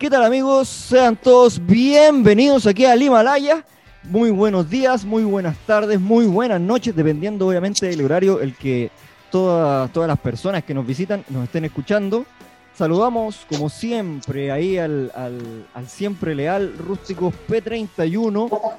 ¿Qué tal amigos? Sean todos bienvenidos aquí al Himalaya. Muy buenos días, muy buenas tardes, muy buenas noches, dependiendo obviamente del horario el que todas las personas que nos visitan nos estén escuchando. Saludamos como siempre ahí al, siempre leal Rústicos P31.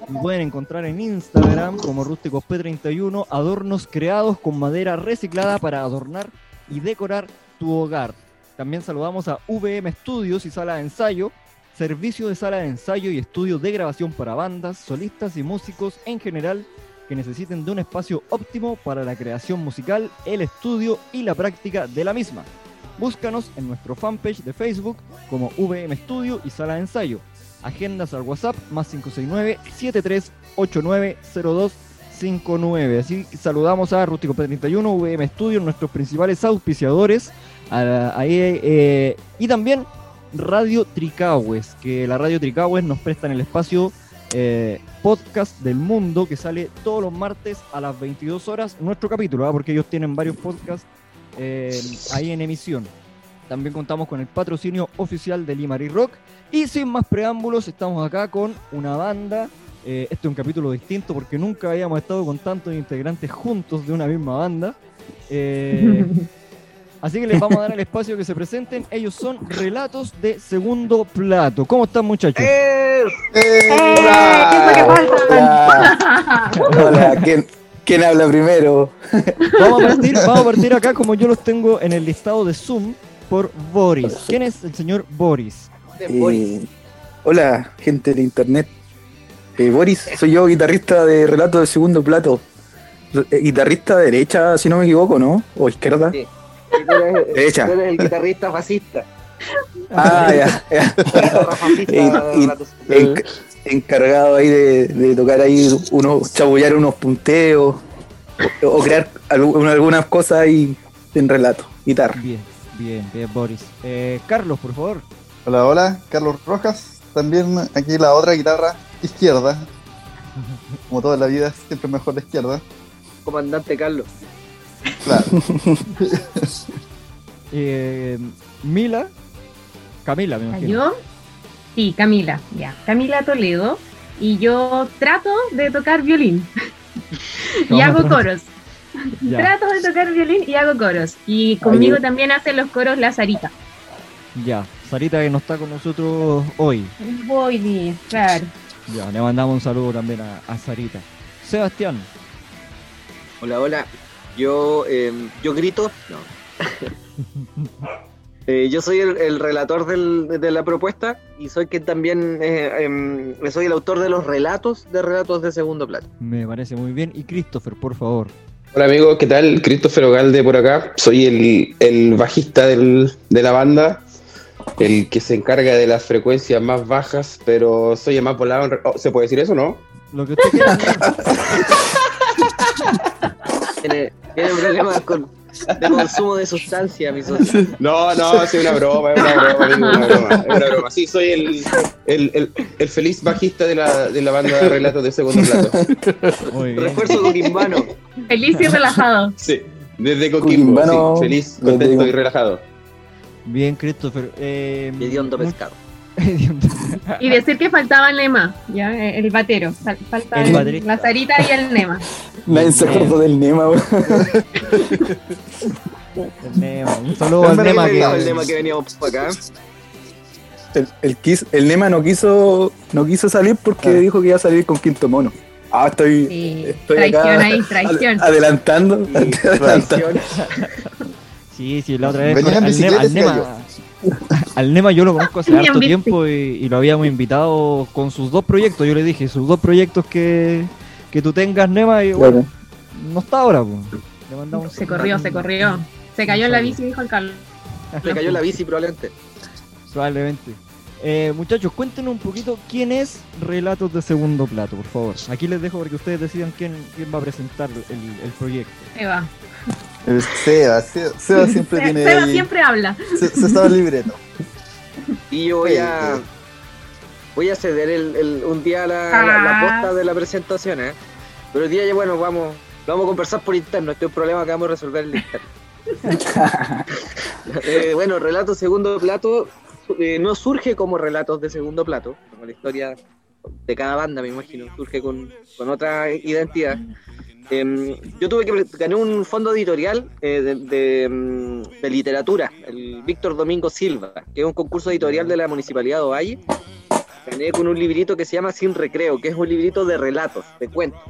Lo pueden encontrar en Instagram como Rústicos P31. Adornos creados con madera reciclada para adornar y decorar tu hogar. También saludamos a VM Studios y Sala de Ensayo, servicio de sala de ensayo y estudio de grabación para bandas, solistas y músicos en general que necesiten de un espacio óptimo para la creación musical, el estudio y la práctica de la misma. Búscanos en nuestro fanpage de Facebook como VM Studio y Sala de Ensayo. Agendas al WhatsApp más 569-73890259. Así saludamos a Rústico P31, VM Studio, nuestros principales auspiciadores eh, y también Radio Tricahues, que la Radio Tricahues nos presta en el espacio eh, podcast del mundo que sale todos los martes a las 22 horas, nuestro capítulo, ¿ah? porque ellos tienen varios podcasts eh, ahí en emisión. También contamos con el patrocinio oficial de Limari Rock. Y sin más preámbulos, estamos acá con una banda. este es un capítulo distinto porque nunca habíamos estado con tantos integrantes juntos de una misma banda. Así que les vamos a dar el espacio que se presenten. Ellos son Relatos de Segundo Plato. ¿Cómo están, muchachos? ¡Eh! ¡Eh! Hola. Hola. ¿Quién, habla primero? Vamos a, partir, vamos a partir acá como yo los tengo en el listado de Zoom por Boris. ¿Quién es el señor Boris? Eh, hola, gente de internet. Eh, Boris, soy yo, guitarrista de Relatos de Segundo Plato. guitarrista derecha, si no me equivoco, ¿no? ¿O izquierda? Sí. Eres, el guitarrista fascista. Ah, ya. encargado ahí de, tocar ahí unos, chabullar unos punteos o, crear algunas cosas ahí en relato, guitarra. Bien, bien, bien, Boris. Eh, Carlos, por favor. Hola, hola, Carlos Rojas. También aquí la otra guitarra izquierda. Como toda la vida, siempre mejor la izquierda. Comandante Carlos. Claro. Eh, Mila, Camila, me imagino. ¿Yo? Sí, Camila, ya. Camila Toledo. Y yo trato de tocar violín. y hago coros. Trato de tocar violín y hago coros. Y conmigo también hace los coros la Sarita. Ya, Sarita que no está con nosotros hoy. Hoy, claro. Ya, le mandamos un saludo también a, a Sarita. Sebastián. Hola, hola. Yo, em, yo grito. No. Eh, yo soy el, relator de la propuesta y soy que también eh, em, soy el autor de los relatos de relatos de segundo plato. Me parece muy bien. Y Christopher, por favor. Hola amigos, ¿qué tal? Christopher Ogalde por acá. Soy el, bajista de la banda, el que se encarga de las frecuencias más bajas, pero soy el más volado. Oh, ¿Se puede decir eso, no? Lo que usted quiera. tiene, tiene problemas con, de consumo de sustancia, mi socio. No, no, es una broma, es una broma, es una broma, es una broma. Sí, soy el, el, el, el feliz bajista de la, de la banda de relatos de segundo plato. Refuerzo coquimbano. Feliz y relajado. Sí, desde Coquimbo, sí, feliz, contento y relajado. Bien, Christopher. Eh, pescado y decir que faltaba el Nema, ¿ya? el batero. Falta el la Sarita y el Nema. Nadie se acordó del Nema, El Nema, un saludo al Nema que, el Nema que veníamos para acá. El, el, el, Nema no quiso, no quiso salir porque ah. dijo que iba a salir con Quinto Mono. Ah, estoy, sí, estoy traición acá, ahí, traición. adelantando. Sí, adelantando. sí, sí, la otra vez. Al Nema, al Nema, al Nema yo lo conozco hace harto tiempo y, lo habíamos invitado con sus dos proyectos. Yo le dije, sus dos proyectos que, que tú tengas, Nema, y bueno, no está ahora. se corrió, se corrió. Se cayó en la bici, dijo el Carlos. Se cayó en la bici probablemente. Probablemente. Eh, muchachos, cuéntenos un poquito quién es Relatos de Segundo Plato, por favor. Aquí les dejo para que ustedes decidan quién, quién va a presentar el, el proyecto. Eva. El Seba, Seba, siempre tiene. Seba siempre habla. Se, se el libreto. Y yo voy a. Voy a ceder el, un día la, la, ah. posta de la presentación, ¿eh? Pero el día ya, bueno, vamos, vamos a conversar por interno. Este es un problema que vamos a resolver el interno. Eh, bueno, relato segundo plato. eh, no surge como relatos de segundo plato, como la historia de cada banda, me imagino, surge con, con otra identidad. Em, yo tuve que ganar un fondo editorial eh, de, de, mm, de literatura, el Víctor Domingo Silva, que es un concurso editorial de la Municipalidad de Ovalle. Gané con un librito que se llama Sin Recreo, que es un librito de relatos, de cuentos.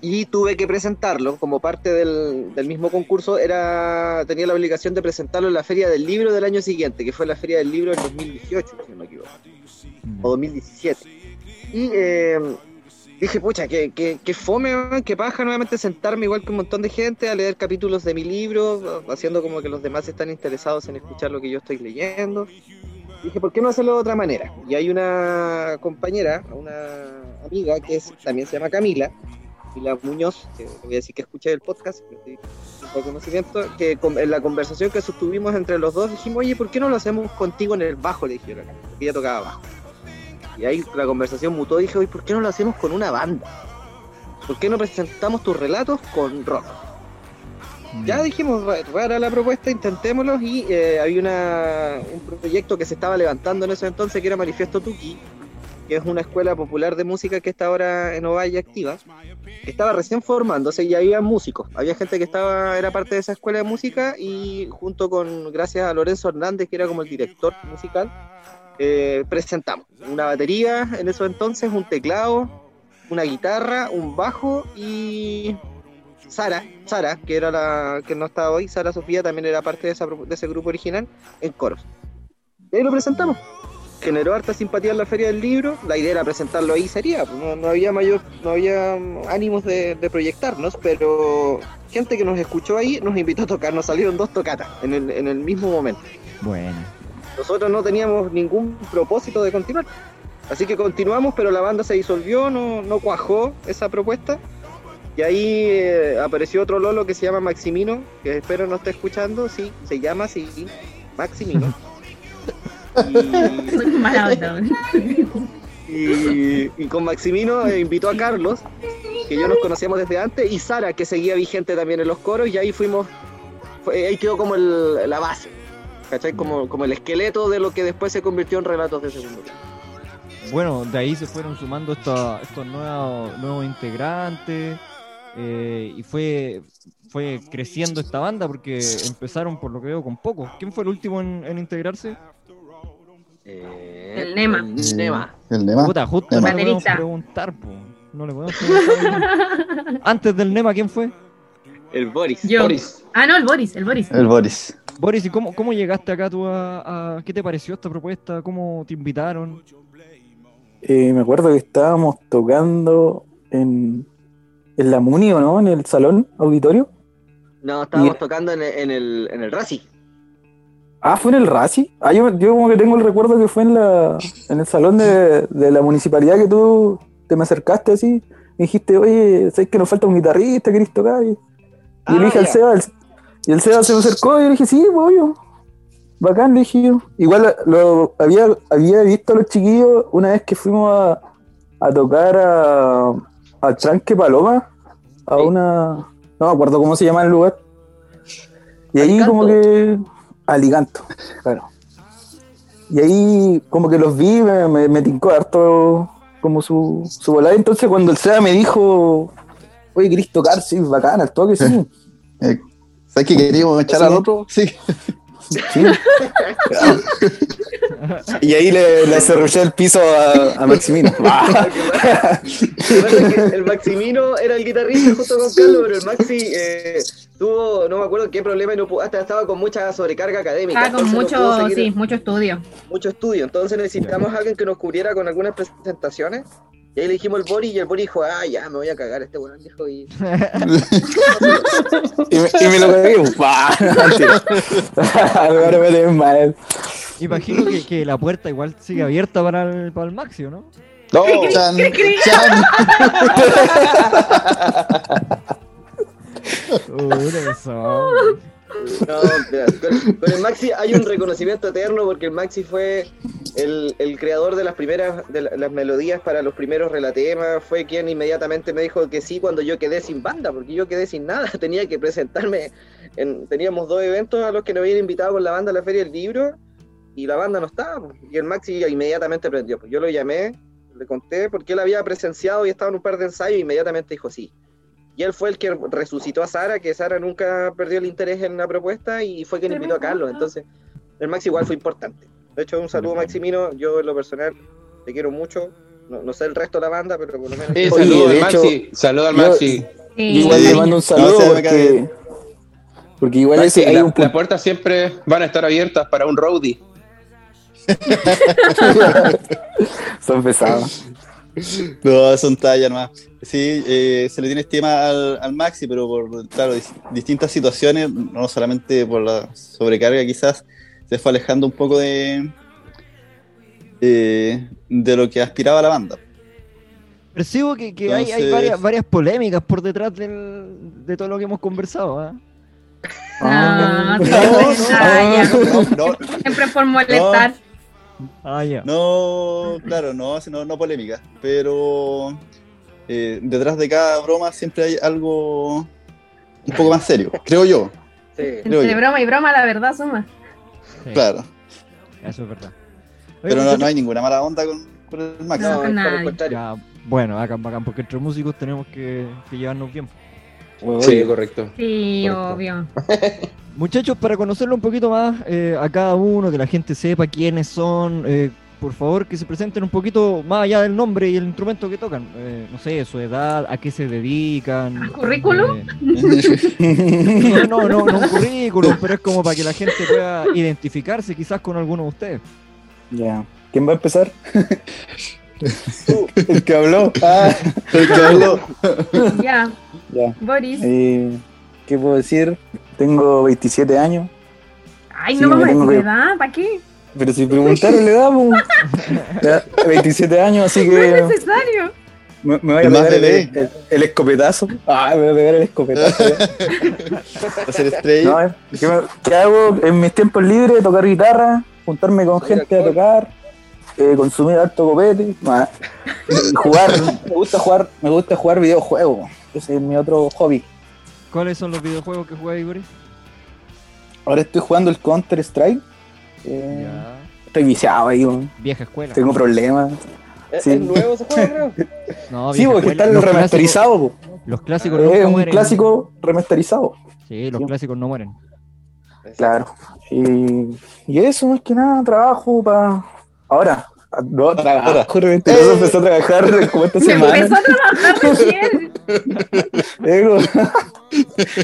Y tuve que presentarlo como parte del, del mismo concurso. Era, tenía la obligación de presentarlo en la Feria del Libro del año siguiente, que fue la Feria del Libro del 2018, si no me equivoco, o 2017. Y eh, dije, pucha, que, que, que fome, que paja nuevamente sentarme igual que un montón de gente a leer capítulos de mi libro, haciendo como que los demás están interesados en escuchar lo que yo estoy leyendo. Dije, ¿por qué no hacerlo de otra manera? Y hay una compañera, una amiga que también se llama Camila, Camila Muñoz, que voy a decir que escuché el podcast, que conocimiento, que en la conversación que sostuvimos entre los dos dijimos, oye, ¿por qué no lo hacemos contigo en el bajo? Le dije, porque ella tocaba bajo. Y ahí la conversación mutó, dije, oye, ¿por qué no lo hacemos con una banda? ¿Por qué no presentamos tus relatos con rock? Ya dijimos, ra- rara la propuesta, intentémoslo y eh, había una, un proyecto que se estaba levantando en ese entonces que era Manifiesto Tuki, que es una escuela popular de música que está ahora en Ovalle activa, que estaba recién formándose y había músicos, había gente que estaba era parte de esa escuela de música y junto con, gracias a Lorenzo Hernández, que era como el director musical, eh, presentamos una batería en esos entonces, un teclado, una guitarra, un bajo y Sara, Sara, que era la que no está hoy, Sara Sofía también era parte de, esa de ese grupo original en coros. Y ahí lo presentamos. Generó harta simpatía en la feria del libro. La idea era presentarlo ahí sería, pues, no, no había mayor, no había mm, ánimos de, de proyectarnos, pero gente que nos escuchó ahí nos invitó a tocar, nos salieron dos tocatas en el, en el mismo momento. Bueno. Nosotros no teníamos ningún propósito de continuar. Así que continuamos, pero la banda se disolvió, no, no cuajó esa propuesta. Y ahí eh, apareció otro Lolo que se llama Maximino, que espero no esté escuchando, sí, se llama así, Maximino. Y, y- y con Maximino eh, invitó a Carlos, que yo nos conocíamos desde antes, y Sara, que seguía vigente también en los coros, y ahí fuimos, fue- ahí quedó como el- la base, ¿cachai? Como, como el esqueleto de lo que después se convirtió en relatos de segundo plano. Bueno, de ahí se fueron sumando esta- estos nuevos, nuevos integrantes eh, y fue, fue creciendo esta banda porque empezaron, por lo que veo, con pocos. ¿Quién fue el último en, en integrarse? Eh, El Nema. El Nema. El Nema. Puta, justo El no le podemos baterista. preguntar, po. No le podemos preguntar. Antes del Nema, ¿quién fue? El Boris. Yo. Boris. Ah, no, el Boris, el Boris. El Boris. Boris, ¿y cómo, cómo llegaste acá tú a, a- ¿Qué te pareció esta propuesta? ¿Cómo te invitaron? Eh, me acuerdo que estábamos tocando en, en la Muni, ¿o no? En el salón auditorio. No, estábamos Y- tocando en el, en el, en el Rasi. Ah, fue en el RACI. Ah, yo, yo como que tengo el recuerdo que fue en la en el salón de, de la municipalidad que tú te me acercaste así. Me dijiste, oye, ¿sabes que nos falta un guitarrista? ¿Querés tocar? Y, y Ah, le dije al. Seba, el- y el Seba se me acercó y le dije, sí, pues, obvio. Bacán, le dije yo. Igual lo había, había visto a los chiquillos una vez que fuimos a, a tocar a, al Tranque Paloma, a Sí. una. No me acuerdo cómo se llama el lugar. Y ahí Alicanto. como que. Alicanto, claro. Y ahí como que los vi, me, me, me tincó harto como su, su volada. Entonces cuando el Seba me dijo, oye, ¿querés tocar? Sí, bacán, al toque, sí. Eh, ¿Sabes que queríamos echar al otro? Sí. Sí. y ahí le, le cerruché el piso a, a Maximino. Lo que pasa es que el Maximino era el guitarrista junto con Carlos, pero el Maxi eh, tuvo, no me acuerdo qué problema, y no pudo- hasta estaba con mucha sobrecarga académica. Estaba con no mucho, seguir sí, mucho estudio. mucho estudio. Entonces necesitamos a alguien que nos cubriera con algunas presentaciones. Y ahí le dijimos al Boris y el Boris dijo, ah, ya, me voy a cagar este bueno dijo y Y me, y me lo. Imagino que, que la puerta igual sigue abierta para el, para el Maxio, ¿no? No, Chan, chan. Uy, eso. No, mira, con, el Maxi hay un reconocimiento eterno porque el Maxi fue el, creador de las primeras de la- las melodías para los primeros relatemas, fue quien inmediatamente me dijo que sí cuando yo quedé sin banda, porque yo quedé sin nada, tenía que presentarme, en, teníamos dos eventos a los que nos habían invitado con la banda a la Feria del Libro y la banda no estaba. Y el Maxi inmediatamente prendió. pues. Yo lo llamé, le conté porque él había presenciado y estaba en un par de ensayos y inmediatamente dijo sí. Y él fue el que resucitó a Sara, que Sara nunca perdió el interés en la propuesta y fue quien invitó a Carlos. Entonces, el Maxi igual fue importante. De hecho, un saludo Maximino, yo en lo personal te quiero mucho. No, no sé el resto de la banda, pero por lo menos... Sí, Oye, saludo al de hecho, Maxi, saludo al yo- Maxi. Sí. Igual le mando un saludo No, porque, porque igual Maxi, ese hay la- un las puertas siempre van a estar abiertas para un roadie. Son pesados. No, son tallas nomás. Sí, eh, se le tiene estima al, al Maxi, pero por claro, dis- distintas situaciones, no solamente por la sobrecarga quizás, se fue alejando un poco de, de, de lo que aspiraba la banda. Percibo que, que hay, varias, varias polémicas por detrás del- de todo lo que hemos conversado. ¿ah? No, no, no, Siempre por molestar. Ah, ya. No, claro, no, no, no polémica, pero eh, detrás de cada broma siempre hay algo un poco más serio, creo yo, Sí. creo Entre yo. broma y broma, la verdad suma. Sí, claro. Eso es verdad. Oye, Pero no, no hay ninguna mala onda con, con el Maxi. No, No, con el ya, bueno, bacán, bacán, porque entre músicos tenemos que, que llevarnos bien. Sí, correcto. Sí, Correcto. obvio. Muchachos, para conocerlo un poquito más eh, a cada uno, que la gente sepa quiénes son, eh, por favor que se presenten un poquito más allá del nombre y el instrumento que tocan. Eh, no sé, su edad, a qué se dedican. ¿A currículum? eh, no, no, no, no un currículum, pero es como para que la gente pueda identificarse quizás con alguno de ustedes. Ya. ¿Quién va a empezar? El que habló. Ah, El que habló. Ya, ya. Boris. Eh, ¿Qué puedo decir? Tengo 27 años. Ay, sí, no vamos me a tengo decir que- edad, ¿para qué? Pero si preguntaron le damos. Ya, 27 años, así No es que necesario. me, me voy a pegar el, el- el escopetazo. Ah, me voy a pegar el escopetazo. ya. Va a ser estrella. No, ¿qué, me- qué hago en mis tiempos libres? Tocar guitarra, juntarme con gente a tocar, eh, consumir harto copete, y jugar, me gusta jugar, me gusta jugar videojuegos, ese es mi otro hobby. ¿Cuáles son los videojuegos que juega Boris? Ahora estoy jugando el Counter Strike, eh, Ya. estoy viciado ahí, weón. Vieja escuela. tengo problemas. ¿Es, Sí. es nuevo ese juego, creo? No, Sí, porque escuela. está Los remasterizado, po. clásicos- Los clásicos es nunca un mueren. clásico remasterizado, Sí, los Sí. clásicos no mueren. claro. Y, y eso, más que nada, trabajo para... Ahora, no, trabajo, realmente, Eh. empezó a trabajar como esta semana. Empezó a trabajar recién. Digo,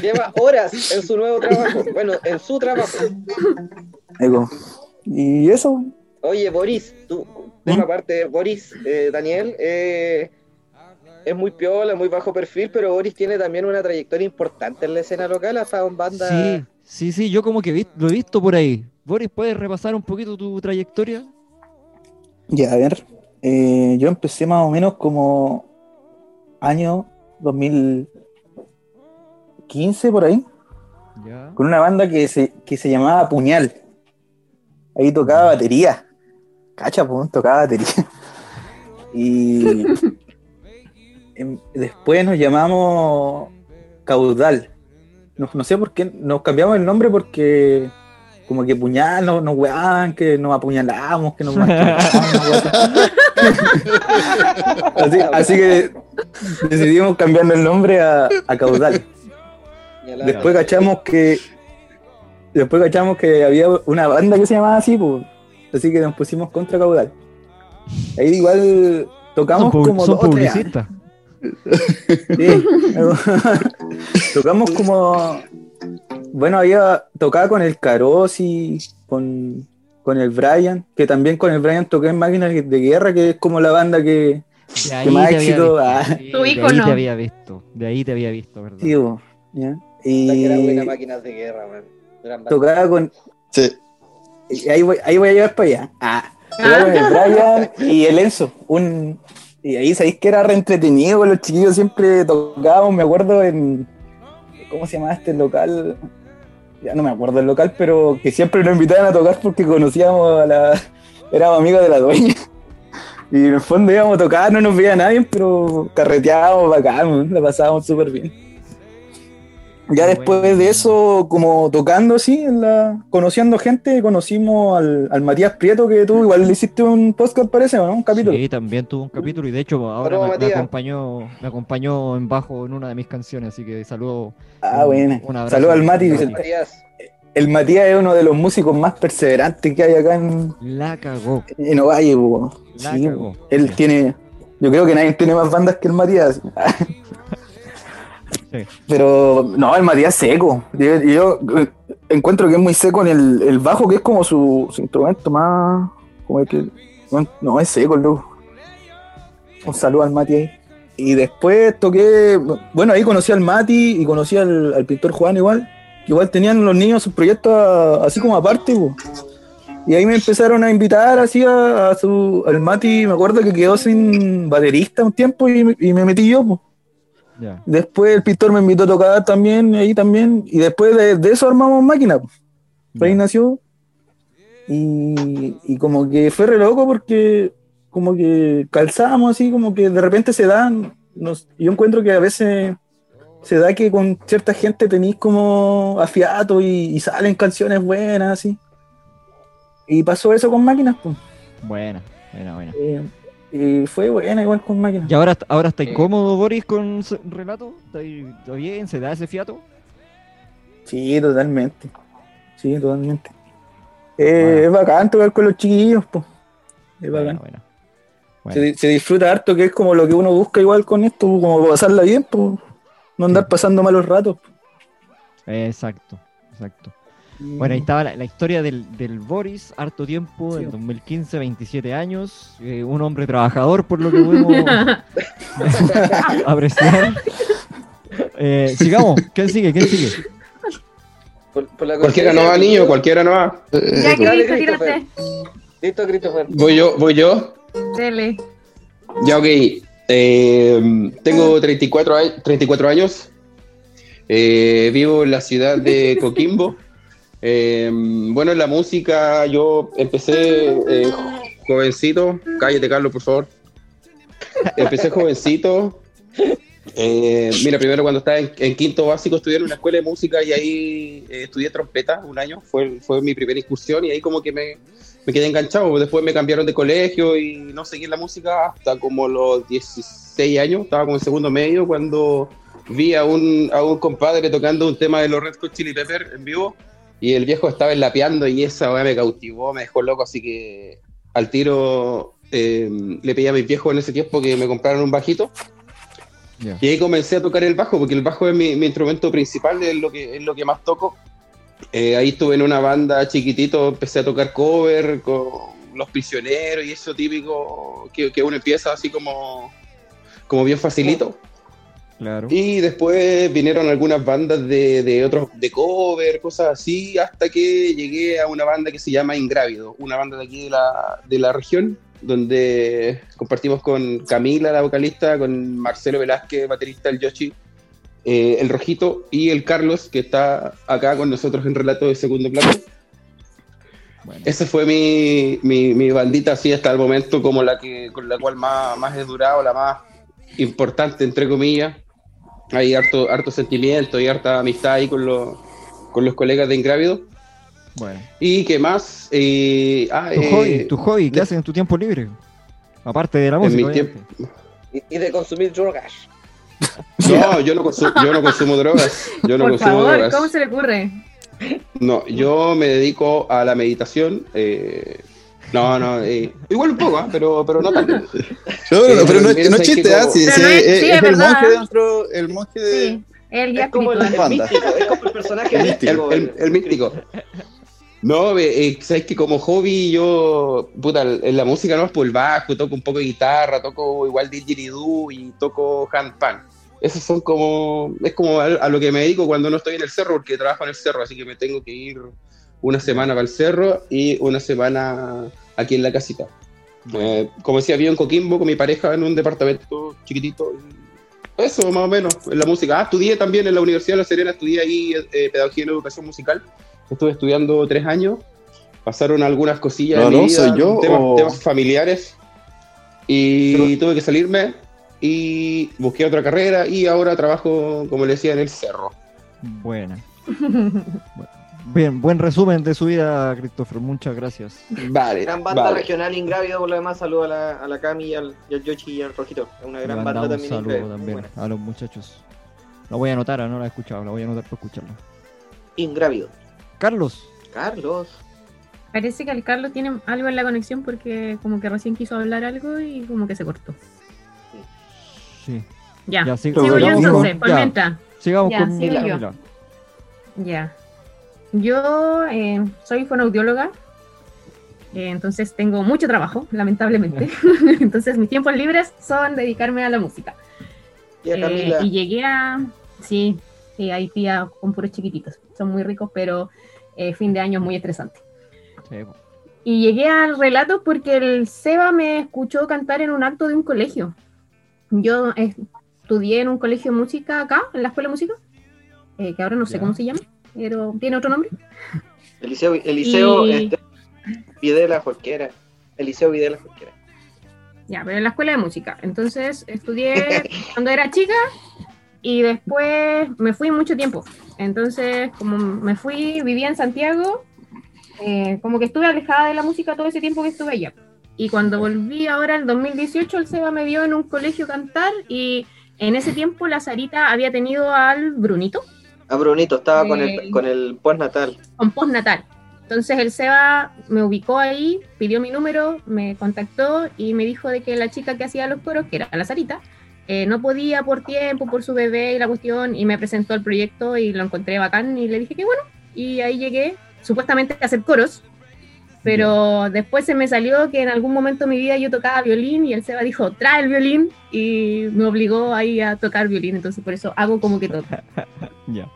Lleva horas en su nuevo trabajo. Bueno, en su trabajo. digo, y eso, Oye, Boris, tú, tema aparte, Boris, eh, Daniel, eh, es muy piola, muy bajo perfil, pero Boris tiene también una trayectoria importante en la escena local, ha estado en banda. Sí, sí, sí, yo como que vi- lo he visto por ahí. Boris, ¿puedes repasar un poquito tu trayectoria? Ya, a ver, eh, yo empecé más o menos como año 2015 por ahí, Ya. con una banda que se, que se llamaba Puñal. Ahí tocaba batería. Cacha, pues, tocaba batería. Y em, después nos llamamos Caudal. No, no sé por qué, nos cambiamos el nombre porque como que puñal nos, nos weaban, que nos apuñalábamos, que nos masturbaban, así. que decidimos cambiando el nombre a, a Caudal. Después cachamos que. Después cachamos que había una banda que se llamaba así, pues. Así que nos pusimos contra caudal. Ahí igual tocamos Son, como son dos publicistas. Sí. tocamos como. Bueno, había tocaba con el Carosi, con, con el Brian, que también con el Brian toqué en Máquinas de Guerra, que es como la banda que. De Que más éxito, visto. ah. Sí, Tu de ahí te había visto. De ahí te había visto, ¿verdad? Tío, ¿ya? Puta que era buena Y máquinas de guerra, man. Tocaba con, Sí. Y Ahí voy, ahí voy a llevar para allá. Ah, Tocaba con el Brian y el Enzo. Un, y ahí sabéis que era re entretenido con los chiquillos. Siempre tocábamos, me acuerdo, en. ¿Cómo se llamaba este local? Ya no me acuerdo el local, pero que siempre nos invitaban a tocar porque conocíamos a la. Éramos amigos de la dueña. Y en el fondo íbamos a tocar, no nos veía nadie, pero carreteábamos bacán, la pasábamos súper bien. Ya después de eso, como tocando así, en la, conociendo gente, conocimos al, al Matías Prieto, que tú igual le hiciste un podcast, parece, ¿no? Un capítulo. Sí, también tuvo un capítulo y de hecho ahora me, acompañó, me acompañó en bajo en una de mis canciones, así que saludo. ah, un- bueno. un abrazo Saludos al Mati. El, Matías, el Matías es uno de los músicos más perseverantes que hay acá en, La cagó. en Ovalle. La Sí, cagó. Él tiene. Yo creo que nadie tiene más bandas que el Matías. Pero no, el Matías seco. Yo, yo, eh, encuentro que es muy seco en el, el bajo, que es como su, instrumento más. Como el que, no, es seco el loco. Un saludo al Mati ahí. Y después toqué. Bueno, ahí conocí al Mati y conocí al, al pintor Juan igual. Igual tenían los niños sus proyectos a- así como aparte. Y ahí me empezaron a invitar así a, su, al Mati, me acuerdo que quedó sin baterista un tiempo y me metí yo, po. Después el pintor me invitó a tocar también, ahí también, y después de, de eso armamos máquina. po. Ahí Ya. nació. Y, y como que fue re loco porque como que calzábamos así, como que de repente se dan. Nos, yo encuentro que a veces se da que con cierta gente tenéis como afiato y, y salen canciones buenas así. Y pasó eso con máquinas, pues. Buena, buena, buena. Eh, y fue buena igual con máquinas. ¿Y ahora, ahora está Sí. incómodo Boris con su relato? ¿Está, bien? ¿Se da ese fiato? Sí, totalmente. Sí, totalmente. Eh, Bueno. Es bacán tocar con los chiquillos, pues. Es bacán. buena. Se, Bueno, se disfruta harto, que es como lo que uno busca igual con esto, como pasarla bien, pues. No andar Sí. pasando malos ratos. exacto, exacto. Bueno, ahí estaba la, la historia del, del Boris, harto tiempo, Sí. en 2015, 27 años, eh, un hombre trabajador, por lo que podemos apreciar. Eh, sigamos, ¿quién sigue? ¿Quién sigue? por- por la Cualquiera no va, niño, cualquiera no va. Ya que Dale, listo, tírate. Listo, Christopher. Voy yo, voy yo. Dele. Ya, ok. Eh, tengo 34, a- 34 años. Eh, vivo en la ciudad de Coquimbo. Eh, bueno, en la música yo empecé eh, jovencito. Cállate, Carlos, por favor. Empecé jovencito. Eh, mira, primero cuando estaba en, en quinto básico estudié en una escuela de música y ahí eh, estudié trompeta un año. Fue, fue mi primera incursión y ahí como que me, me quedé enganchado. Después me cambiaron de colegio y no seguí en la música hasta como los 16 años. Estaba como en segundo medio cuando vi a un, a un compadre tocando un tema de los Red Hot Chili Pepper en vivo y el viejo estaba enlapeando y esa weá me cautivó, me dejó loco. Así que al tiro eh, le pedí a mis viejos en ese tiempo que me compraran un bajito. Ya. Y ahí comencé a tocar el bajo, porque el bajo es mi, mi instrumento principal, es lo que, es lo que más toco. Eh, ahí estuve en una banda chiquitito, empecé a tocar cover con Los Prisioneros y eso típico que, que uno empieza así como, como bien facilito. Claro. Y después vinieron algunas bandas de, de otros de cover, cosas así, hasta que llegué a una banda que se llama Ingrávido, una banda de aquí de la, de la región, donde compartimos con Camila, la vocalista, con Marcelo Velázquez, baterista, el Yoshi, eh, el Rojito y el Carlos, que está acá con nosotros en relato de segundo plano. Bueno, Esa fue mi, mi, mi bandita así hasta el momento, como la que con la cual más, más he durado, la más importante, entre comillas. Hay harto, harto sentimiento y harta amistad ahí con los, con los colegas de Ingrávido. bueno. ¿Y qué más? Eh, ah, Tu eh, hobby, tu hobby, ¿qué de- haces en tu tiempo libre? Aparte de la En música. mi obviamente. Y, y de consumir drogas. No, yo no, consumo, yo no consumo drogas. Yo no Por consumo favor, drogas. ¿cómo se le ocurre? No, yo me dedico a la meditación. eh, no, no, eh, igual un poco, ¿ah? pero, pero no tanto. No, pero, Eh, pero no, mira, no es ¿sabes chiste, qué? ¿ah? Como- Sí, Pero sí, es- es, el verdad. monje dentro, el monje de... Sí, el Es como el, místico, es como el personaje El místico. El, el místico. No, eh, eh, sabes que como hobby yo, puta, en la música no es por el bajo, toco un poco de guitarra, toco igual didgeridoo y toco handpan. Esos son como, es como a, a lo que me dedico cuando no estoy en el cerro, porque trabajo en el cerro, así que me tengo que ir una semana para el cerro y una semana aquí en la casita. Eh, como decía, vivo en Coquimbo con mi pareja en un departamento chiquitito. Eso, más o menos, en la música. Ah, estudié también en la Universidad de La Serena, estudié ahí eh, Pedagogía en Educación Musical. Estuve estudiando tres años. Pasaron algunas cosillas No, en mi no, vida, soy yo, temas, o- temas familiares. Y tuve que salirme y busqué otra carrera y ahora trabajo, como le decía, en el cerro. Buena. Bien, buen resumen de su vida, Christopher. Muchas gracias. Vale. Gran banda vale. regional Ingrávido, por lo demás, saludo a la, a la Cami y al, Yoshi y al Rojito. Es una gran banda mandamos también. un saludo también a los muchachos. La voy a anotar, ah, no la he escuchado, la voy a anotar para escucharla. Ingrávido. Carlos. Carlos. Parece que el Carlos tiene algo en la conexión porque como que recién quiso hablar algo y como que se cortó. Sí. Ya, Ya, sí, sigo yo sigamos entonces, con- por mientras. Sigamos Ya, con sigo yo. Camila. Ya. Yo eh, soy fonoaudióloga, eh, entonces tengo mucho trabajo, lamentablemente. entonces mis tiempos libres son dedicarme a la música. Y a Eh, y llegué a... Sí, sí, hay tía con puros chiquititos. Son muy ricos, pero eh, fin de año es muy estresante. Sí. Y llegué al relato porque el Seba me escuchó cantar en un acto de un colegio. Yo estudié en un colegio de música acá, en la escuela de música, eh, que ahora no sé cómo se llama, pero tiene otro nombre. Eliseo, Eliseo Y- este, Videla Jorquera. Eliseo Videla Jorquera. Ya, pero en la escuela de música. Entonces estudié cuando era chica y después me fui mucho tiempo. Entonces, como me fui, vivía en Santiago, eh, como que estuve alejada de la música todo ese tiempo que estuve allá. Y cuando volví ahora, el 2018, el Seba me vio en un colegio cantar y en ese tiempo la Sarita había tenido al Brunito Ah, Brunito, estaba con Eh. el, con el postnatal. con postnatal. Entonces el Seba me ubicó ahí, pidió mi número, me contactó y me dijo de que la chica que hacía los coros, que era la Sarita, eh, no podía por tiempo, por su bebé y la cuestión, y me presentó el proyecto y lo encontré bacán y le dije que bueno, y ahí llegué supuestamente a hacer coros, pero después se me salió que en algún momento de mi vida yo tocaba violín y el Seba dijo, trae el violín y me obligó ahí a tocar violín, entonces por eso hago como que toco. Ya.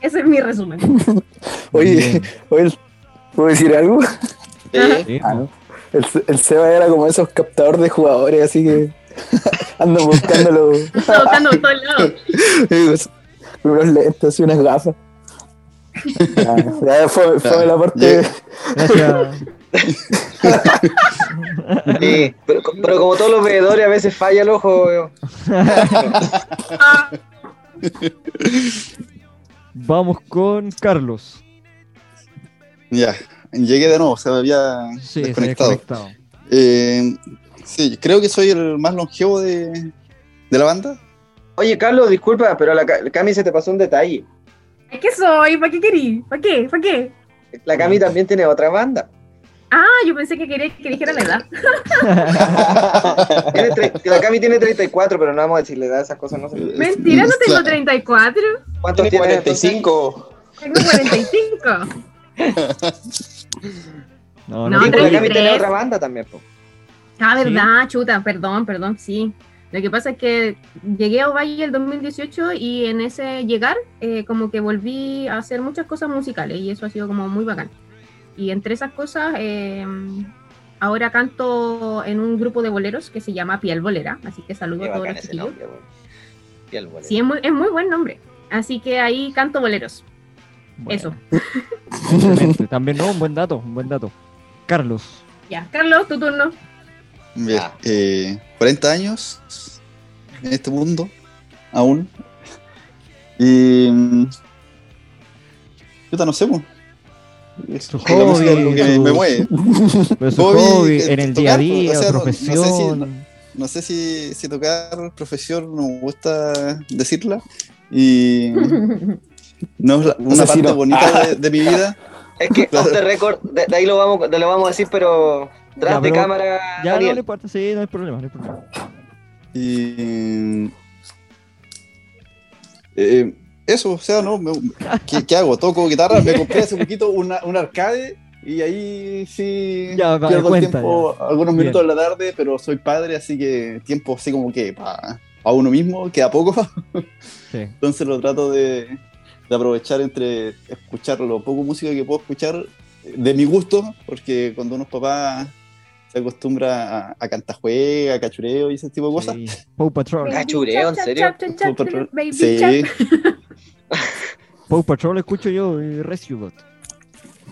Ese es mi resumen. Oye, oye, ¿puedo decir algo? Sí. Sí, Ah, no. El, el Seba era como esos captadores de jugadores, así que andan buscándolo. Estoy tocando por todos lados. unos lentes y unas gafas. Ya, ya fue, fue la parte. Gracias. Sí, pero, pero como todos los veedores, a veces falla el ojo. Vamos con Carlos. Ya, llegué de nuevo, se me había Sí, se había desconectado. conectado. Eh, sí, creo que soy el más longevo de, de la banda. Oye, Carlos, disculpa, pero a la Ca- Cami se te pasó un detalle. Es que soy, ¿para qué querí? ¿Para qué? ¿Para qué? La Cami también tiene otra banda. Ah, yo pensé que quería que dijera la edad. Tiene la Cami tiene 34, pero no vamos a decir la edad, esas cosas no se Mentira, no tengo Claro. 34, ¿Cuántos Tiene tienes? entonces? 45. tengo 45. No, No, pero la Cami 33. tiene otra banda también. po. Ah, verdad, chuta, perdón, perdón, sí. Lo que pasa es que llegué a Ovalle el 2018 y en ese llegar eh, como que volví a hacer muchas cosas musicales y eso ha sido como muy bacán. Y entre esas cosas, eh, ahora canto en un grupo de boleros que se llama Piel Bolera, así que saludo Qué a todos los chiquillos. nombre. Piel bolera. Sí, es muy, es muy buen nombre. Así que ahí canto boleros. Bueno, Eso. excelente. También, no, un buen dato, un buen dato. Carlos. Ya, Carlos, tu turno. Bien, Ah. eh, 40 años en este mundo, aún. Y. mm, Puta, no sé, pues. Es- música es lo hobby, que me, me mueve. Pero su Hobby, hobby, en el día a tocar, día, o sea, no- no sé si- profesión. No sé si, si tocar profesión no me gusta decirla. Y no es la- una sé si parte no. bonita de, de mi vida. Es que off the record, de, de ahí lo vamos, de lo vamos a decir, pero tras Ya, de cámara. Ya no Daniel. le importa, sí, no hay problema, no hay problema. Y. eh, eso, o sea, ¿no? Me- ¿qué, qué hago? Toco guitarra, me compré hace poquito una, un arcade y ahí sí Ya, va, pierdo cuenta, el tiempo algunos Bien. minutos de la tarde, pero soy padre, así que tiempo así como que para uno mismo queda poco. Sí. Entonces lo trato de, de aprovechar entre escuchar lo poco música que puedo escuchar de mi gusto, porque cuando uno es papá se acostumbra a, a cantajuega, a cachureo y ese tipo de cosas. Sí. Paw Patrol. Cachureo, ¿en serio? Baby Sí, shark. Paw Patrol escucho yo y Rescue Bot.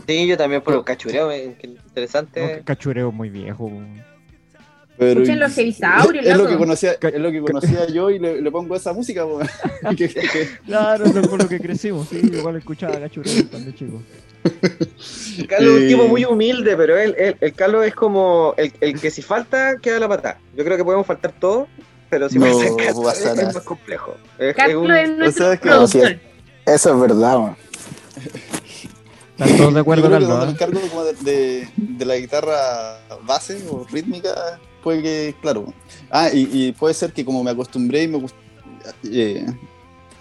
Sí, yo también por el cachureo, eh, No, interesante. cachureo muy viejo. Pero Escuchen los hebisaurios, es, lo que conocía, es lo que conocía yo y le, le pongo esa música. po. Que- que- Claro, es con lo que crecimos, sí, igual escuchaba Gachureo cuando chico. Carlos es un Eh. tipo muy humilde, pero él, él- el Carlos es como el, el que si falta, queda la patada. Yo creo que podemos faltar todos, pero si No falta el Carlos, es, es más complejo. Es- es Carlos un- es nuestro. Eso es verdad, weón. ¿Están todos de acuerdo, Carlos? me ah? encargo como de, de- de la guitarra base o rítmica, puede que, claro. Ah, y, y puede ser que como me acostumbré y me gust- eh,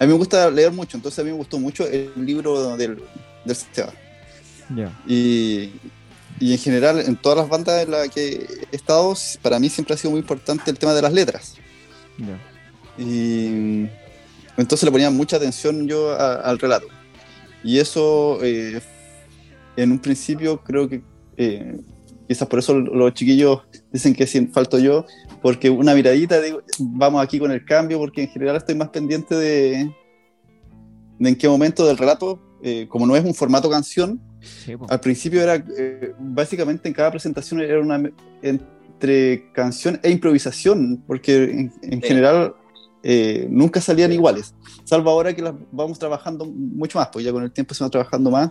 a mí me gusta leer mucho, entonces a mí me gustó mucho el libro del, del Seba. Ya. Y, y en general, en todas las bandas en las que he estado, para mí siempre ha sido muy importante el tema de las letras. Y entonces le ponía mucha atención yo a- al relato. Y eso, eh, en un principio, creo que eh, quizás por eso los chiquillos dicen que si falto yo, porque una miradita, digo, vamos aquí con el cambio, porque en general estoy más pendiente de, de en qué momento del relato, eh, como no es un formato canción, Sí, al principio era, eh, básicamente en cada presentación era una entre canción e improvisación, porque en, en Sí. general eh, nunca salían iguales, salvo ahora que las vamos trabajando mucho más, pues ya con el tiempo se van trabajando más,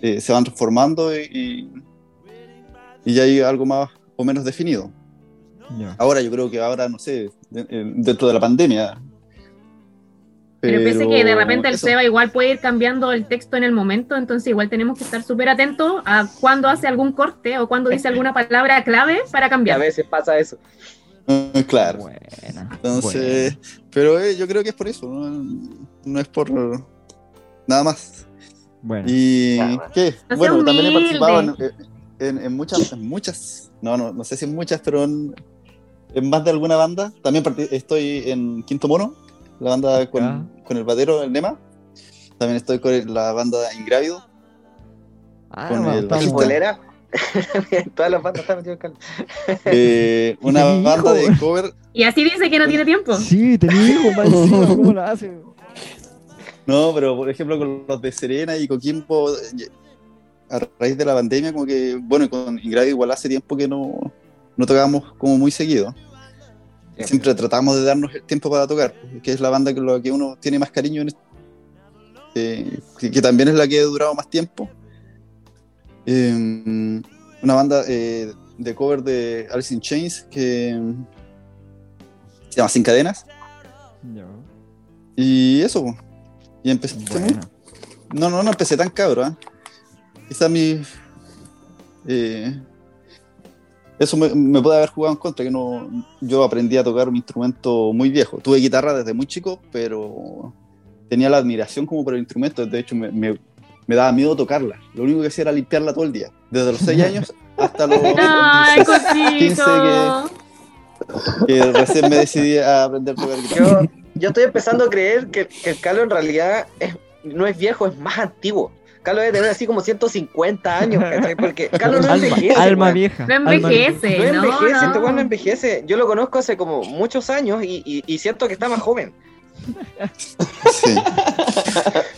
eh, se van transformando y, y, y ya hay algo más o menos definido. Ahora yo creo que ahora, no sé, de- dentro de la pandemia. Pero piense que de repente el eso. Seba igual puede ir cambiando el texto en el momento, entonces igual tenemos que estar súper atentos a cuando hace algún corte o cuando dice alguna palabra clave para a cambiar. veces pasa eso. Eh, Claro. Buena. Entonces, pero eh, yo creo que es por eso, no, No es por nada más. Bueno. ¿Y Claro. qué? No bueno, también he participado en, en- en muchas, en muchas, no, no, no sé si en muchas, pero en, en más de alguna banda. También estoy en Quinto Mono, la banda con, con el batero, el Nema. También estoy con el- la banda Ingrávido. Ah, con el. Bolera. En Todas las bandas están metidas Carlos. Eh, una banda hijo. de cover. Y así dice que no tiene tiempo. Sí, tenía hijo, más encima, ¿cómo lo hace? No, pero por ejemplo con los de Serena y Coquimbo, a raíz de la pandemia, como que, bueno, con Ingrávido igual hace tiempo que no, no tocábamos como muy seguido. Siempre tratamos de darnos el tiempo para tocar, que es la banda que, lo que uno tiene más cariño, en est- eh, que, que también es la que ha durado más tiempo. Eh, una banda eh, de cover de Alice in Chains que se llama Sin Cadenas. Y eso, y empecé. Buena. No, no, no empecé tan cabro, ¿eh? Quizás mi. eh, eso me, me puede haber jugado en contra, que no. Yo aprendí a tocar un instrumento muy viejo. Tuve guitarra desde muy chico, pero tenía la admiración como por el instrumento. De hecho, me, me- me daba miedo tocarla. Lo único que hacía era limpiarla todo el día. Desde los 6 años hasta los Ay, 15 cosito. que, que recién me decidí a aprender a tocar guitarra. Yo, yo estoy empezando a creer que, que el Carlos en realidad es- no es viejo, es más antiguo. Carlos debe tener así como 150 años, ¿cachai? Porque Carlos no alma, envejece. alma weón. vieja. No alma envejece, No no, envejece, no. este weón no envejece. Yo lo conozco hace como muchos años y, y- y siento que está más joven. Sí.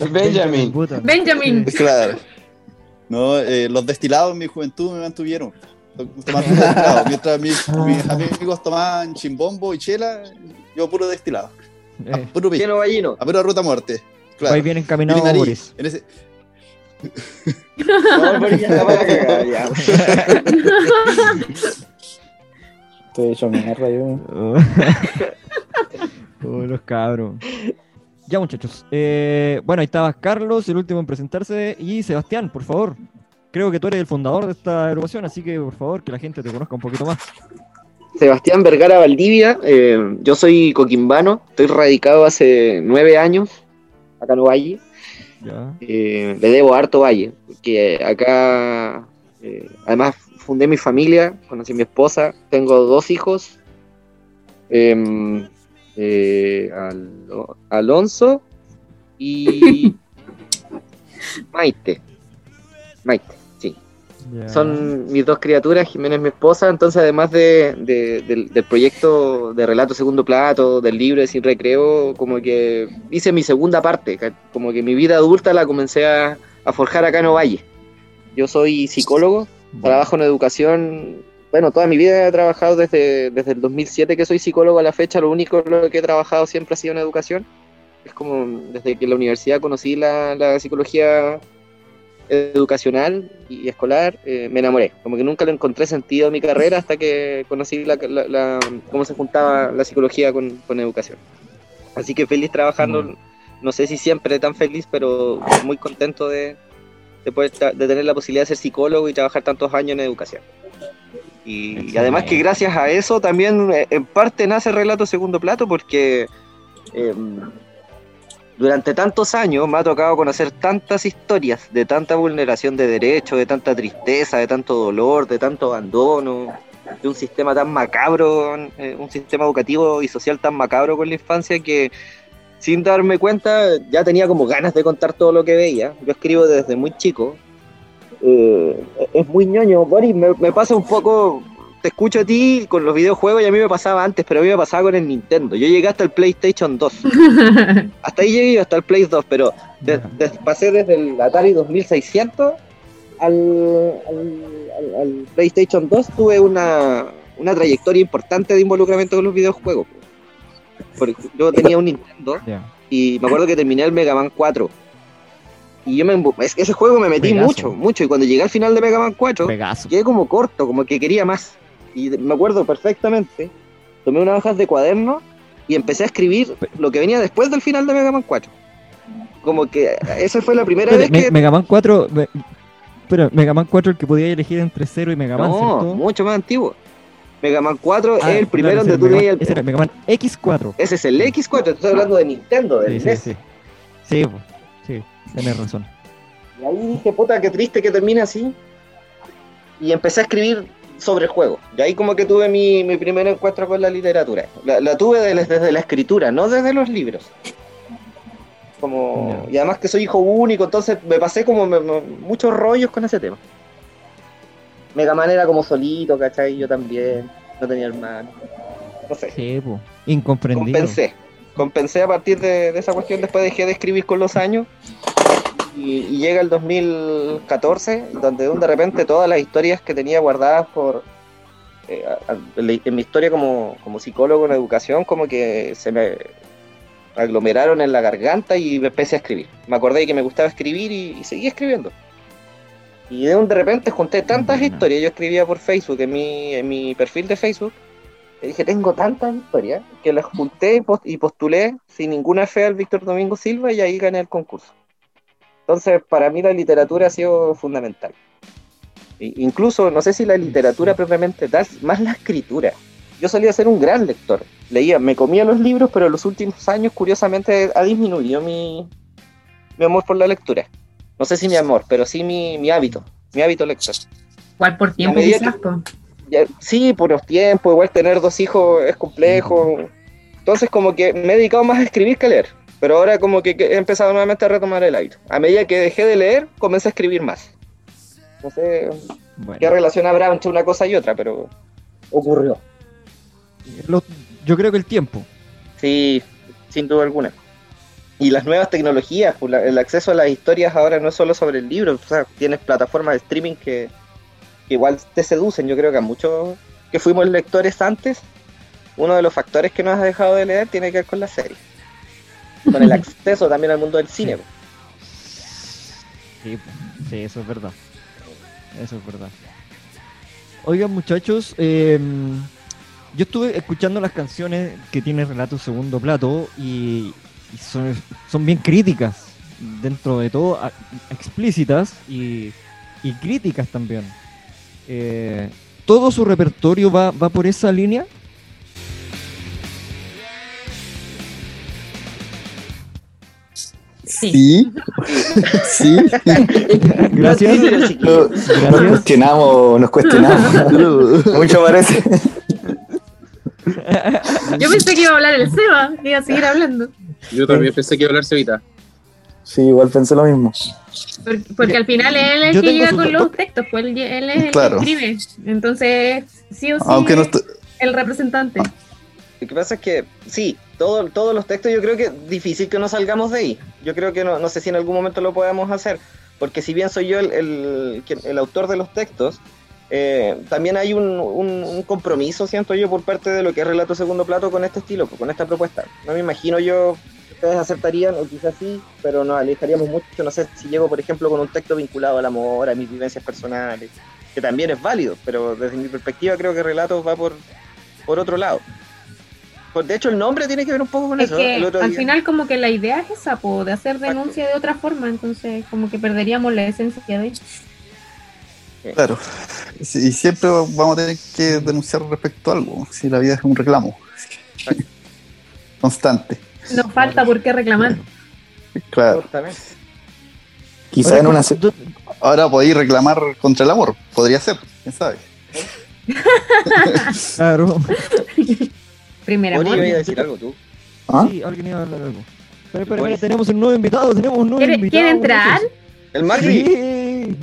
Benjamin. Benjamin. Claro. No, eh, los destilados en mi juventud me mantuvieron. Tomando. Mientras mis, mis amigos tomaban chimbombo y chela, yo puro destilado. A Eh, puro pico, a pura ruta a muerte. Claro. vais bien encaminado, Mini nariz. Boris. En ese- No, ya está para cagar, ya. Estoy hecho mierda yo. Oh, los cabros. Ya, muchachos. Eh, bueno, ahí estaba Carlos, el último en presentarse, y Sebastián, por favor. Creo que tú eres el fundador de esta agrupación, así que por favor que la gente te conozca un poquito más. Sebastián Vergara Valdivia, eh, yo soy coquimbano, estoy radicado hace nueve años acá en Valle. Ya. Eh, le debo harto Valle, porque acá eh, además fundé mi familia, conocí a mi esposa, tengo dos hijos, em, eh, Alo- Alonso y Maite. Maite, ya. Son mis dos criaturas, Jimena es mi esposa, entonces además de, de- del, del proyecto de Relato Segundo Plato, del libro de Sin Recreo, como que hice mi segunda parte, como que mi vida adulta la comencé a, a forjar acá en Ovalle. Yo soy psicólogo, Bueno, trabajo en educación bueno, toda mi vida he trabajado desde, desde el 2007 que soy psicólogo a la fecha, lo único lo que he trabajado siempre ha sido en educación. Es como desde que en la universidad conocí la, la psicología educacional y escolar, eh, me enamoré. Como que nunca le encontré sentido a mi carrera hasta que conocí la, la- la- cómo se juntaba la psicología con, con educación. Así que feliz trabajando, Mm. no sé si siempre tan feliz, pero muy contento de, de poder de tener la posibilidad de ser psicólogo y trabajar tantos años en educación. Y, y además que gracias a eso también eh, en parte nace Relato Segundo Plato porque eh, durante tantos años me ha tocado conocer tantas historias de tanta vulneración de derechos, de tanta tristeza, de tanto dolor, de tanto abandono, de un sistema tan macabro, eh, un sistema educativo y social tan macabro con la infancia que sin darme cuenta ya tenía como ganas de contar todo lo que veía. Yo escribo desde muy chico. Eh, es muy ñoño, Boris, me, me pasa un poco, te escucho a ti con los videojuegos y a mí me pasaba antes, pero a mí me pasaba con el Nintendo. Yo llegué hasta el PlayStation 2. Hasta ahí llegué hasta el Play 2, pero de- Ya. de- pasé desde el Atari 2600 al, al- al- al PlayStation 2. Tuve una, una trayectoria importante de involucramiento con los videojuegos. Porque yo tenía un Nintendo y me acuerdo que terminé el Mega Man 4. Y yo me embu- es que ese juego me metí mucho, mucho. Y cuando llegué al final de Mega Man 4, Pegazo. quedé como corto, como que quería más. Y me acuerdo perfectamente, tomé unas hojas de cuaderno y empecé a escribir lo que venía después del final de Mega Man 4. Como que esa fue la primera vez que... Mega Man 4. me- Espera, Mega Man 4 el que podía elegir entre 0 y Mega Man, no, ¿cierto? mucho más antiguo. Mega Man 4 Ah, es el primero claro, donde tú tenías Man- Ese era el... Mega Man X4. Ese es el X4, estoy hablando de Nintendo, del Sí, sí, NES. sí. Sí, po. sí, tenés razón. Y ahí dije, puta, qué triste que termine así. Y empecé a escribir sobre el juego. Y ahí como que tuve mi, mi primer encuentro con la literatura. La, la tuve de- desde la escritura, no desde los libros. Como, y además que soy hijo único, entonces me pasé como me- me- muchos rollos con ese tema. Mega Man era como solito, ¿cachai? Yo también, no tenía hermano. No sé. Sí. Incomprendido. Compensé. Compensé a partir de, de esa cuestión. Después dejé de escribir con los años. Y, y llega el 2014, donde de repente todas las historias que tenía guardadas por. eh, en mi historia como, como psicólogo en educación, como que se me aglomeraron en la garganta y me empecé a escribir. Me acordé que me gustaba escribir y, y seguí escribiendo. Y de un de repente junté tantas historias. Yo escribía por Facebook, en mi, en mi perfil de Facebook. Y dije, tengo tantas historias que las junté y postulé sin ninguna fe al Víctor Domingo Silva y ahí gané el concurso. Entonces, para mí la literatura ha sido fundamental. Incluso, no sé si la literatura propiamente tal, más la escritura. Yo solía ser un gran lector. Leía, me comía los libros, pero en los últimos años, curiosamente, ha disminuido mi, mi amor por la lectura. No sé si mi amor, pero sí mi, mi hábito, mi hábito lector. Igual por tiempo quizás. Ya, sí, por los tiempos, igual tener dos hijos es complejo. Entonces como que me he dedicado más a escribir que a leer. Pero ahora como que, he empezado nuevamente a retomar el aire. A medida que dejé de leer, comencé a escribir más. No sé Bueno, qué relación habrá entre una cosa y otra, pero ocurrió. lo- yo creo que el tiempo. Sí, sin duda alguna. Y las nuevas tecnologías, pues, la- el acceso a las historias ahora no es solo sobre el libro, o sea, tienes plataformas de streaming que, que igual te seducen. Yo creo que a muchos que fuimos lectores antes, uno de los factores que nos ha dejado de leer tiene que ver con la serie. Con el acceso también al mundo del cine. Sí, sí, eso es verdad. Eso es verdad. Oigan, muchachos, eh, yo estuve escuchando las canciones que tiene Relato Segundo Plato y, y son, son bien críticas, dentro de todo, a- explícitas y, y críticas también. Eh, ¿Todo su repertorio va, va por esa línea? Sí. Sí. sí. Gracias. Nos cuestionamos, nos cuestionamos. Mucho parece. Yo pensé que iba a hablar el Seba, que iba a seguir hablando. Yo también pensé que iba a hablar Cevita. Sí, igual pensé lo mismo. Porque, porque al final él es el que llega su con los textos, pues él, él es el que escribe. Entonces, sí o sí, Aunque no el representante. Lo que pasa es que, sí, todo, todos los textos yo creo que difícil que nos salgamos de ahí. Yo creo que no, no sé si en algún momento lo podamos hacer, porque si bien soy yo el, el, autor de los textos, eh, también hay un, un- compromiso, siento yo, por parte de lo que es Relato Segundo Plato con este estilo, con esta propuesta. No me imagino yo ustedes aceptarían, o quizás sí, pero nos alejaríamos mucho, no sé, si llego, por ejemplo, con un texto vinculado al amor, a mis vivencias personales, que también es válido, pero desde mi perspectiva creo que Relatos va por, por otro lado. Pues, de hecho, el nombre tiene que ver un poco con Es eso. que El otro al día- final como que la idea es esa, po, de hacer Exacto. denuncia de otra forma, entonces como que perderíamos la esencia de Claro. Sí, Y siempre vamos a tener que denunciar respecto a algo, si la vida es un reclamo. Constante. Nos falta por qué reclamar. Claro. Quizá en una. Ahora podéis reclamar contra el amor. Podría ser, quién sabe. Claro. Primer Ori, iba a decir algo tú. ¿Ah? Sí, alguien iba a hablar algo. Espera, Bueno. espera, tenemos un nuevo invitado, tenemos un nuevo ¿Quiere, invitado. quiere entrar? El Macri. Sí.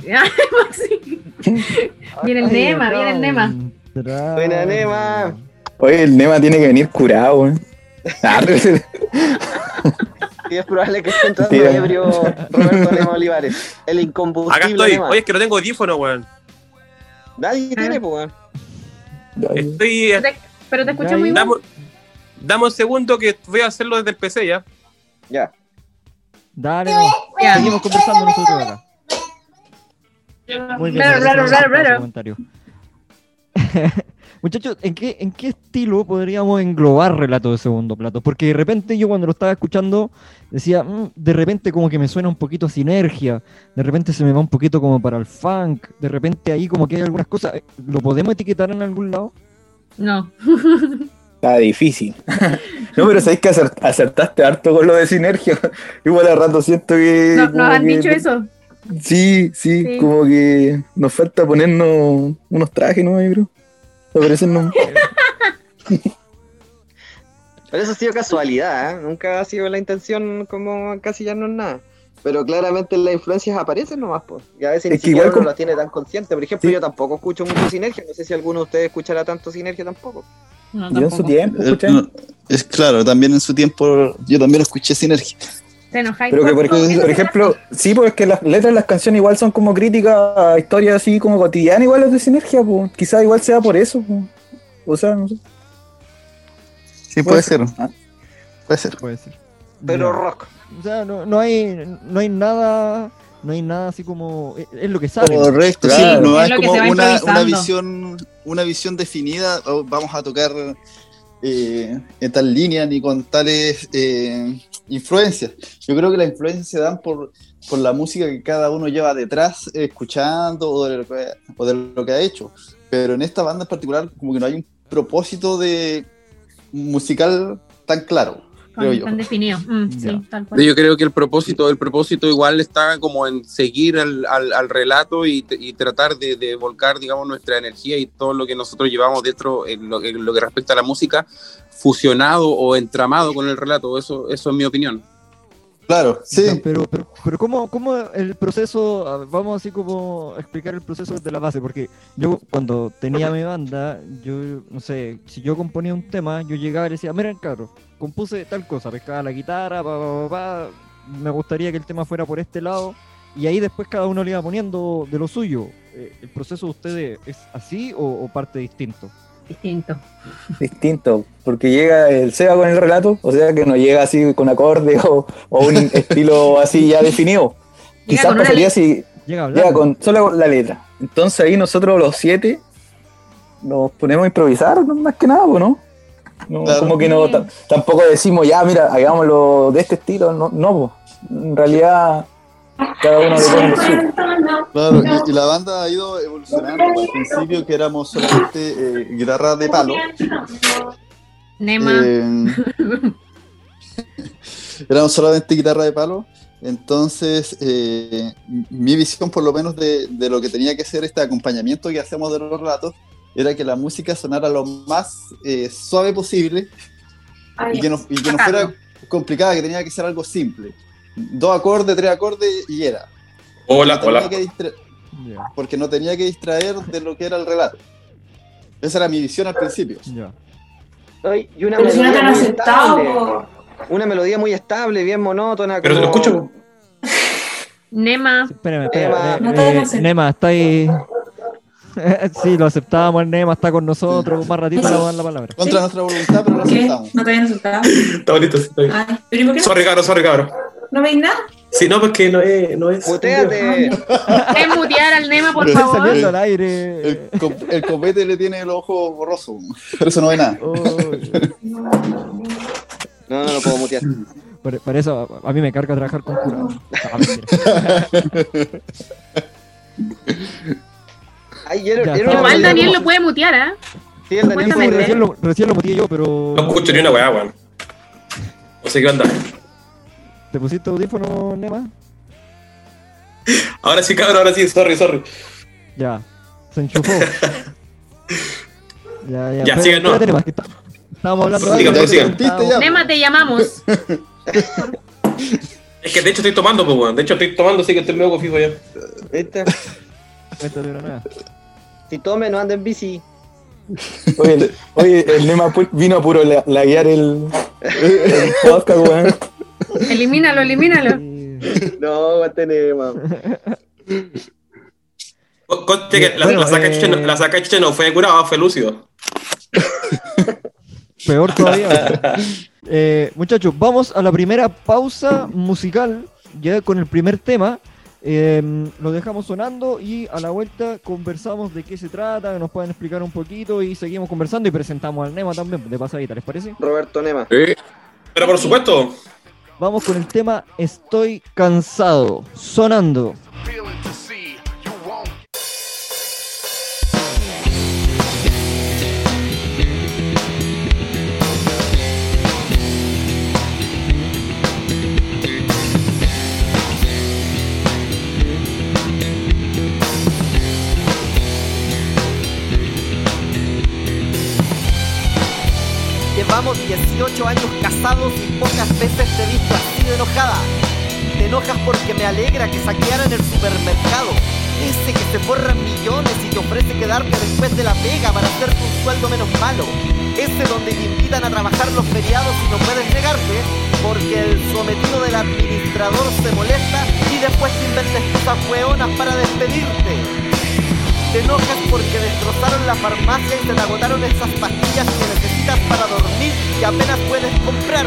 Sí. Viene el Ay, Nema, viene el Nema. Buena, Nema. Oye, el Nema tiene que venir curado, weón. Ah, Y es probable que esté entrando ebrio Roberto Nema Olivares. El incombustible Acá estoy. Nema. Oye, es que no tengo audífono, weón. Nadie tiene, pues, weón. Estoy. Pero te escucho Ya, muy bien. Dame, dame un segundo que voy a hacerlo desde el PC ya. Ya. Dale, no. Ya. Seguimos conversando nosotros acá. Muy bien. Comentario. Muchachos, ¿en qué, ¿en qué estilo podríamos englobar relato de segundo plato? Porque de repente yo cuando lo estaba escuchando decía, "Mm, de repente como que me suena un poquito a sinergia, de repente se me va un poquito como para el funk, de repente ahí como que hay algunas cosas, eh, ¿lo podemos etiquetar en algún lado? No. Está difícil. no, pero sabéis que acert- acertaste harto con lo de sinergia. Igual a rato siento que. No, nos han que- dicho eso. Sí, sí, Sí. como que nos falta ponernos unos trajes, ¿no? Yo creo. Me parecen no. Pero eso ha sido casualidad, ¿eh? Nunca ha sido la intención como encasillarnos en nada. Pero claramente las influencias aparecen nomás, pues. Y a veces Es ni siquiera igual uno como- las tiene tan consciente. Por ejemplo, Sí. yo tampoco escucho mucho sinergia. No sé si alguno de ustedes escuchará tanto sinergia tampoco. No, Yo en su tiempo, Eh, escuché. no, es claro, también en su tiempo yo también escuché Sinergia. Te enojáis. Pero que, por, ejemplo, sí, pues es que las letras de las canciones igual son como críticas a historias así como cotidianas, igual las de sinergia, pues. Quizás igual sea por eso, pues. O sea, no sé. Sí, puede ser. Puede ser. Puede ser. Pero Ya. rock. O sea, no, no hay no hay nada no hay nada así como es, es lo que sale. Correcto, Claro. sí, no Es como una, una visión, una visión definida, vamos a tocar eh, en tal línea ni con tales eh, influencias. Yo creo que las influencias se dan por, por la música que cada uno lleva detrás, eh, escuchando o de, lo que, o de lo que ha hecho. Pero en esta banda en particular, como que no hay un propósito de musical tan claro, creo yo. Tan definido. Mm, Ya. sí, tal cual. Yo creo que el propósito, el propósito igual está como en seguir al, al- al relato y, y tratar de, de volcar, digamos, nuestra energía y todo lo que nosotros llevamos dentro en lo, en lo que respecta a la música, fusionado o entramado con el relato. Eso, eso es mi opinión. Claro, sí. Ya, Pero, pero, pero ¿cómo, cómo el proceso, vamos así como a explicar el proceso desde la base, porque yo cuando tenía mi banda, yo no sé, si yo componía un tema, yo llegaba y decía, miren cabros, compuse tal cosa, pescaba la guitarra, pa, pa, pa, pa, me gustaría que el tema fuera por este lado, y ahí después cada uno le iba poniendo de lo suyo. Eh, ¿El proceso de ustedes es así o, o parte distinto? Distinto. Distinto, porque llega el Seba con el relato, o sea que no llega así con acorde o, o un estilo así ya definido. Llega Quizás pasaría si Llega a hablar. llega con solo la letra. Entonces ahí nosotros los siete nos ponemos a improvisar, no, más que nada, pues, ¿no? No, Claro. Como que no, ta- tampoco decimos, ya, mira, hagámoslo de este estilo, no, no pues. en realidad cada uno le pone suyo. Claro, y, y la banda ha ido evolucionando. Al principio que éramos solamente eh, guitarras de palo. Nema. eh, éramos solamente guitarra de palo. Entonces, eh, mi visión, por lo menos, de, de lo que tenía que ser este acompañamiento que hacemos de los relatos, era que la música sonara lo más eh, suave posible y que no, y que no fuera complicada, que tenía que ser algo simple. Dos acordes, tres acordes y era. Hola, No hola. distra- Ya, porque no tenía que distraer de lo que era el relato. Esa era mi visión al principio. ya. Ay, Y una Pero si no te melodía han muy aceptado. Una melodía muy estable, bien monótona. Pero te lo como- escucho. Nema. Espérame, espérame. Nema. eh, No te eh, Nema, está ahí. sí, lo aceptábamos, el Nema está con nosotros, más ratito le vamos a dar la palabra. Contra nuestra voluntad, pero lo ¿Qué? aceptamos. ¿No te habían asustado? Está bonito, sí, está bien. Ay, ¿pero y por qué no? Sorry, cabrón, sorry, cabrón. ¿No veis nada? Sí, no, porque no es. No es Muteate. ¿Puedes mutear al Nema, por Pero favor? saliendo al aire. El, el copete le tiene el ojo borroso, por eso no ve nada. Oh, No, no lo puedo mutear. por, por eso a, a mí me carga trabajar con curados. Ah. Ay, era, Ya, Igual. Daniel lo puede mutear, ¿ah? Sí, el Daniel recién, lo, recién lo muteé yo, pero. No escucho ni una weá, weón. No sé qué onda. ¿Te pusiste audífono, Nema? Ahora sí, cabrón, ahora sí, sorry, sorry. Ya. Se enchufó. ya, ya. Ya, Pero sigan, no. espérate, Nema, que está- Estábamos hablando Prosigan, de- prosigan. Sentiste ya. Nema, te llamamos. Es que de hecho estoy tomando, pues, weón. De hecho estoy tomando, así que estoy medio cofijo ya. ¿Viste? Cuéntate una nueva. Si tome, no ande en bici. Oye, el, oye, el Nema pu- vino a puro la, laguear el, el podcast, weón. Elimínalo, elimínalo. No, va a tener, man. Co- Conste que la, Bueno, la saca eh, chucha no- la saca chucha no fue curada, fue lúcido. Peor todavía. Eh, muchachos, vamos a la primera pausa musical, ya con el primer tema. Eh, lo dejamos sonando y a la vuelta conversamos de qué se trata, que nos pueden explicar un poquito y seguimos conversando y presentamos al Nema también, de pasadita, ¿les parece? Roberto Nema. Pero por supuesto, Vamos con el tema Estoy cansado, sonando. Llevamos 18 años casados y pocas veces te he visto así de enojada. Te enojas porque me alegra que saquearan el supermercado. Ese que se forra millones y te ofrece quedarte después de la pega para hacerte un sueldo menos malo. Ese donde te invitan a trabajar los feriados y no puedes negarte porque el sometido del administrador se molesta y después te inventas excusas hueonas para despedirte. Te enojas porque destrozaron la farmacia y te agotaron esas pastillas que necesitas para dormir y apenas puedes comprar.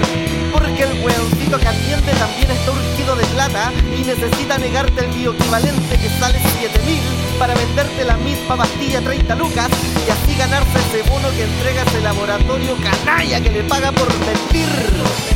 Porque el weoncito que atiende también está urgido de plata y necesita negarte el bioequivalente que sale 7000 para venderte la misma pastilla 30 lucas y así ganarse ese bono que entrega ese laboratorio canalla que le paga por mentir.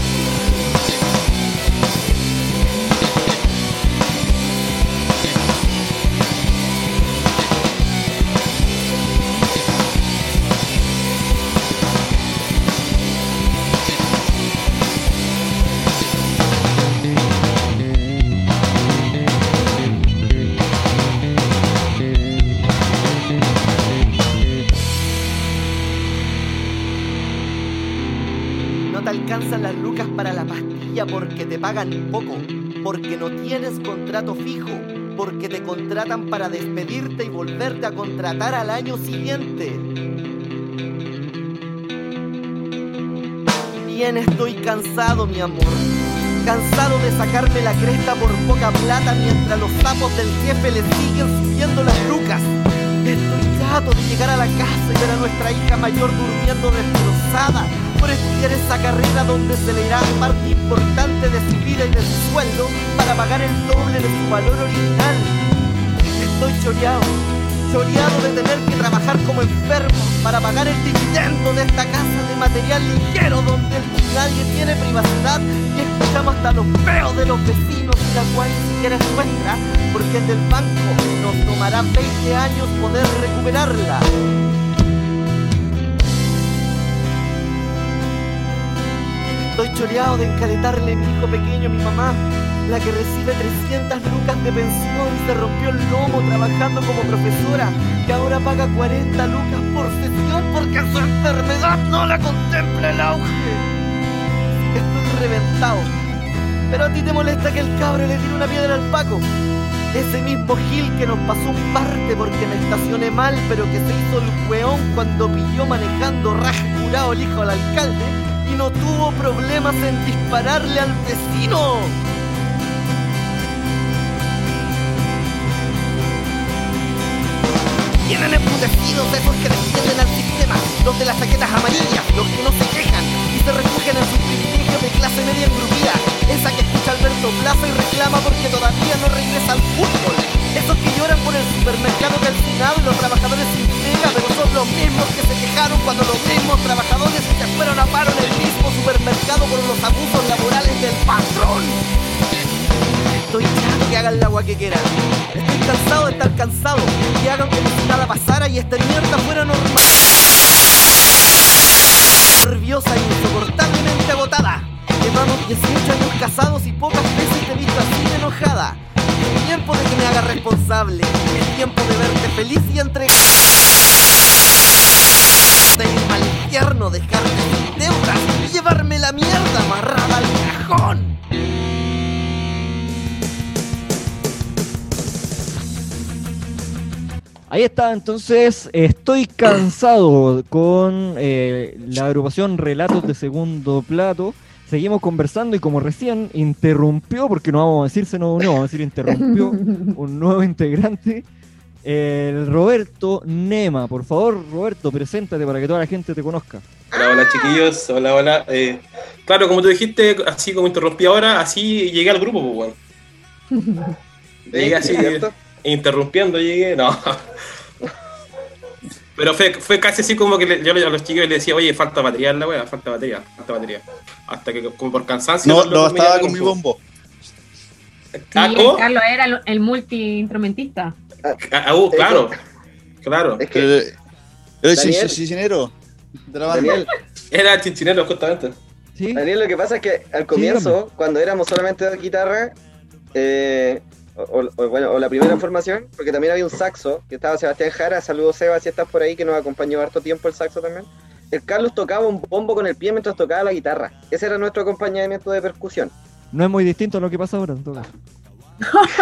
Pagan poco, porque no tienes contrato fijo, porque te contratan para despedirte y volverte a contratar al año siguiente. Bien estoy cansado, mi amor. Cansado de sacarme la cresta por poca plata mientras los sapos del jefe le siguen subiendo las lucas. Estoy chato de llegar a la casa y ver a nuestra hija mayor durmiendo destrozada por estudiar esa carrera donde se le irá parte importante de su vida y de su sueldo para pagar el doble de su valor original. Estoy choreado, choreado de tener que trabajar como enfermo para pagar el dividendo de esta casa de material ligero donde nadie tiene privacidad y escuchamos hasta los feos de los vecinos y la cual ni siquiera es nuestra porque es del banco nos tomará 20 años poder recuperarla. Estoy choreado de encaletarle mi hijo pequeño a mi mamá, la que recibe 300 lucas de pensión y se rompió el lomo trabajando como profesora, que ahora paga 40 lucas por sesión porque su enfermedad no la contempla el auge. Estoy reventado. Pero a ti te molesta que el cabro le tire una piedra al Paco. Ese mismo Gil que nos pasó un parte porque me estacioné mal, pero que se hizo el weón cuando pilló manejando raja curado el hijo del alcalde y no tuvo problemas en dispararle al vecino. Vienen emputecidos esos que defienden al sistema, los de las chaquetas amarillas, los que no se quejan y se refugian en sus privilegios de clase media engrupida. Esa que escucha Alberto Plaza y reclama porque todavía no regresa al fútbol. Esos que lloran por el supermercado calcinado y los trabajadores sin pega, pero son los mismos que se quejaron cuando los mismos trabajadores se fueron a paro en el mismo supermercado por los abusos laborales del patrón. Estoy chato que hagan el agua que quieran. Estoy cansado de estar cansado. Que hagan como si nada pasara y esta mierda fuera normal. Nerviosa e insoportablemente agotada. Llevamos 18 años casados y pocas veces te he visto así de enojada. Tiempo de que me haga responsable. Es tiempo de verte feliz y entregado. De irme al infierno, dejarte sin deudas y llevarme la mierda amarrada al cajón. Ahí está, entonces, estoy cansado con eh, la agrupación Relatos de Segundo Plato. Seguimos conversando y como recién interrumpió, porque no vamos a decir se nos unió, vamos a decir interrumpió un nuevo integrante, el Roberto Nema. Por favor, Roberto, preséntate para que toda la gente te conozca. Hola, hola chiquillos, hola, hola. Eh, claro, como tú dijiste, así como interrumpí ahora, así llegué al grupo, pues, weón. Llegué así, ¿Cierto? interrumpiendo, llegué, no. Pero fue, fue casi así como que le- yo a los chicos les decía, oye, falta batería en la weá, falta batería, falta batería. Hasta que como por cansancio. No, no estaba con mi bombo. Ah. Carlos era el, el multi-instrumentista. Ah, uh, claro, claro. Es que, el de la banda. Daniel, Era el chinchinero, justamente. ¿Sí? Daniel, lo que pasa es que al comienzo, cuando éramos solamente dos guitarras, eh, o, o- bueno, o la primera formación, porque también había un saxo, que estaba Sebastián Jara, saludos Seba si estás por ahí, que nos acompañó harto tiempo el saxo también. El Carlos tocaba un bombo con el pie mientras tocaba la guitarra. Ese era nuestro acompañamiento de percusión. No es muy distinto a lo que pasa ahora, en todo caso.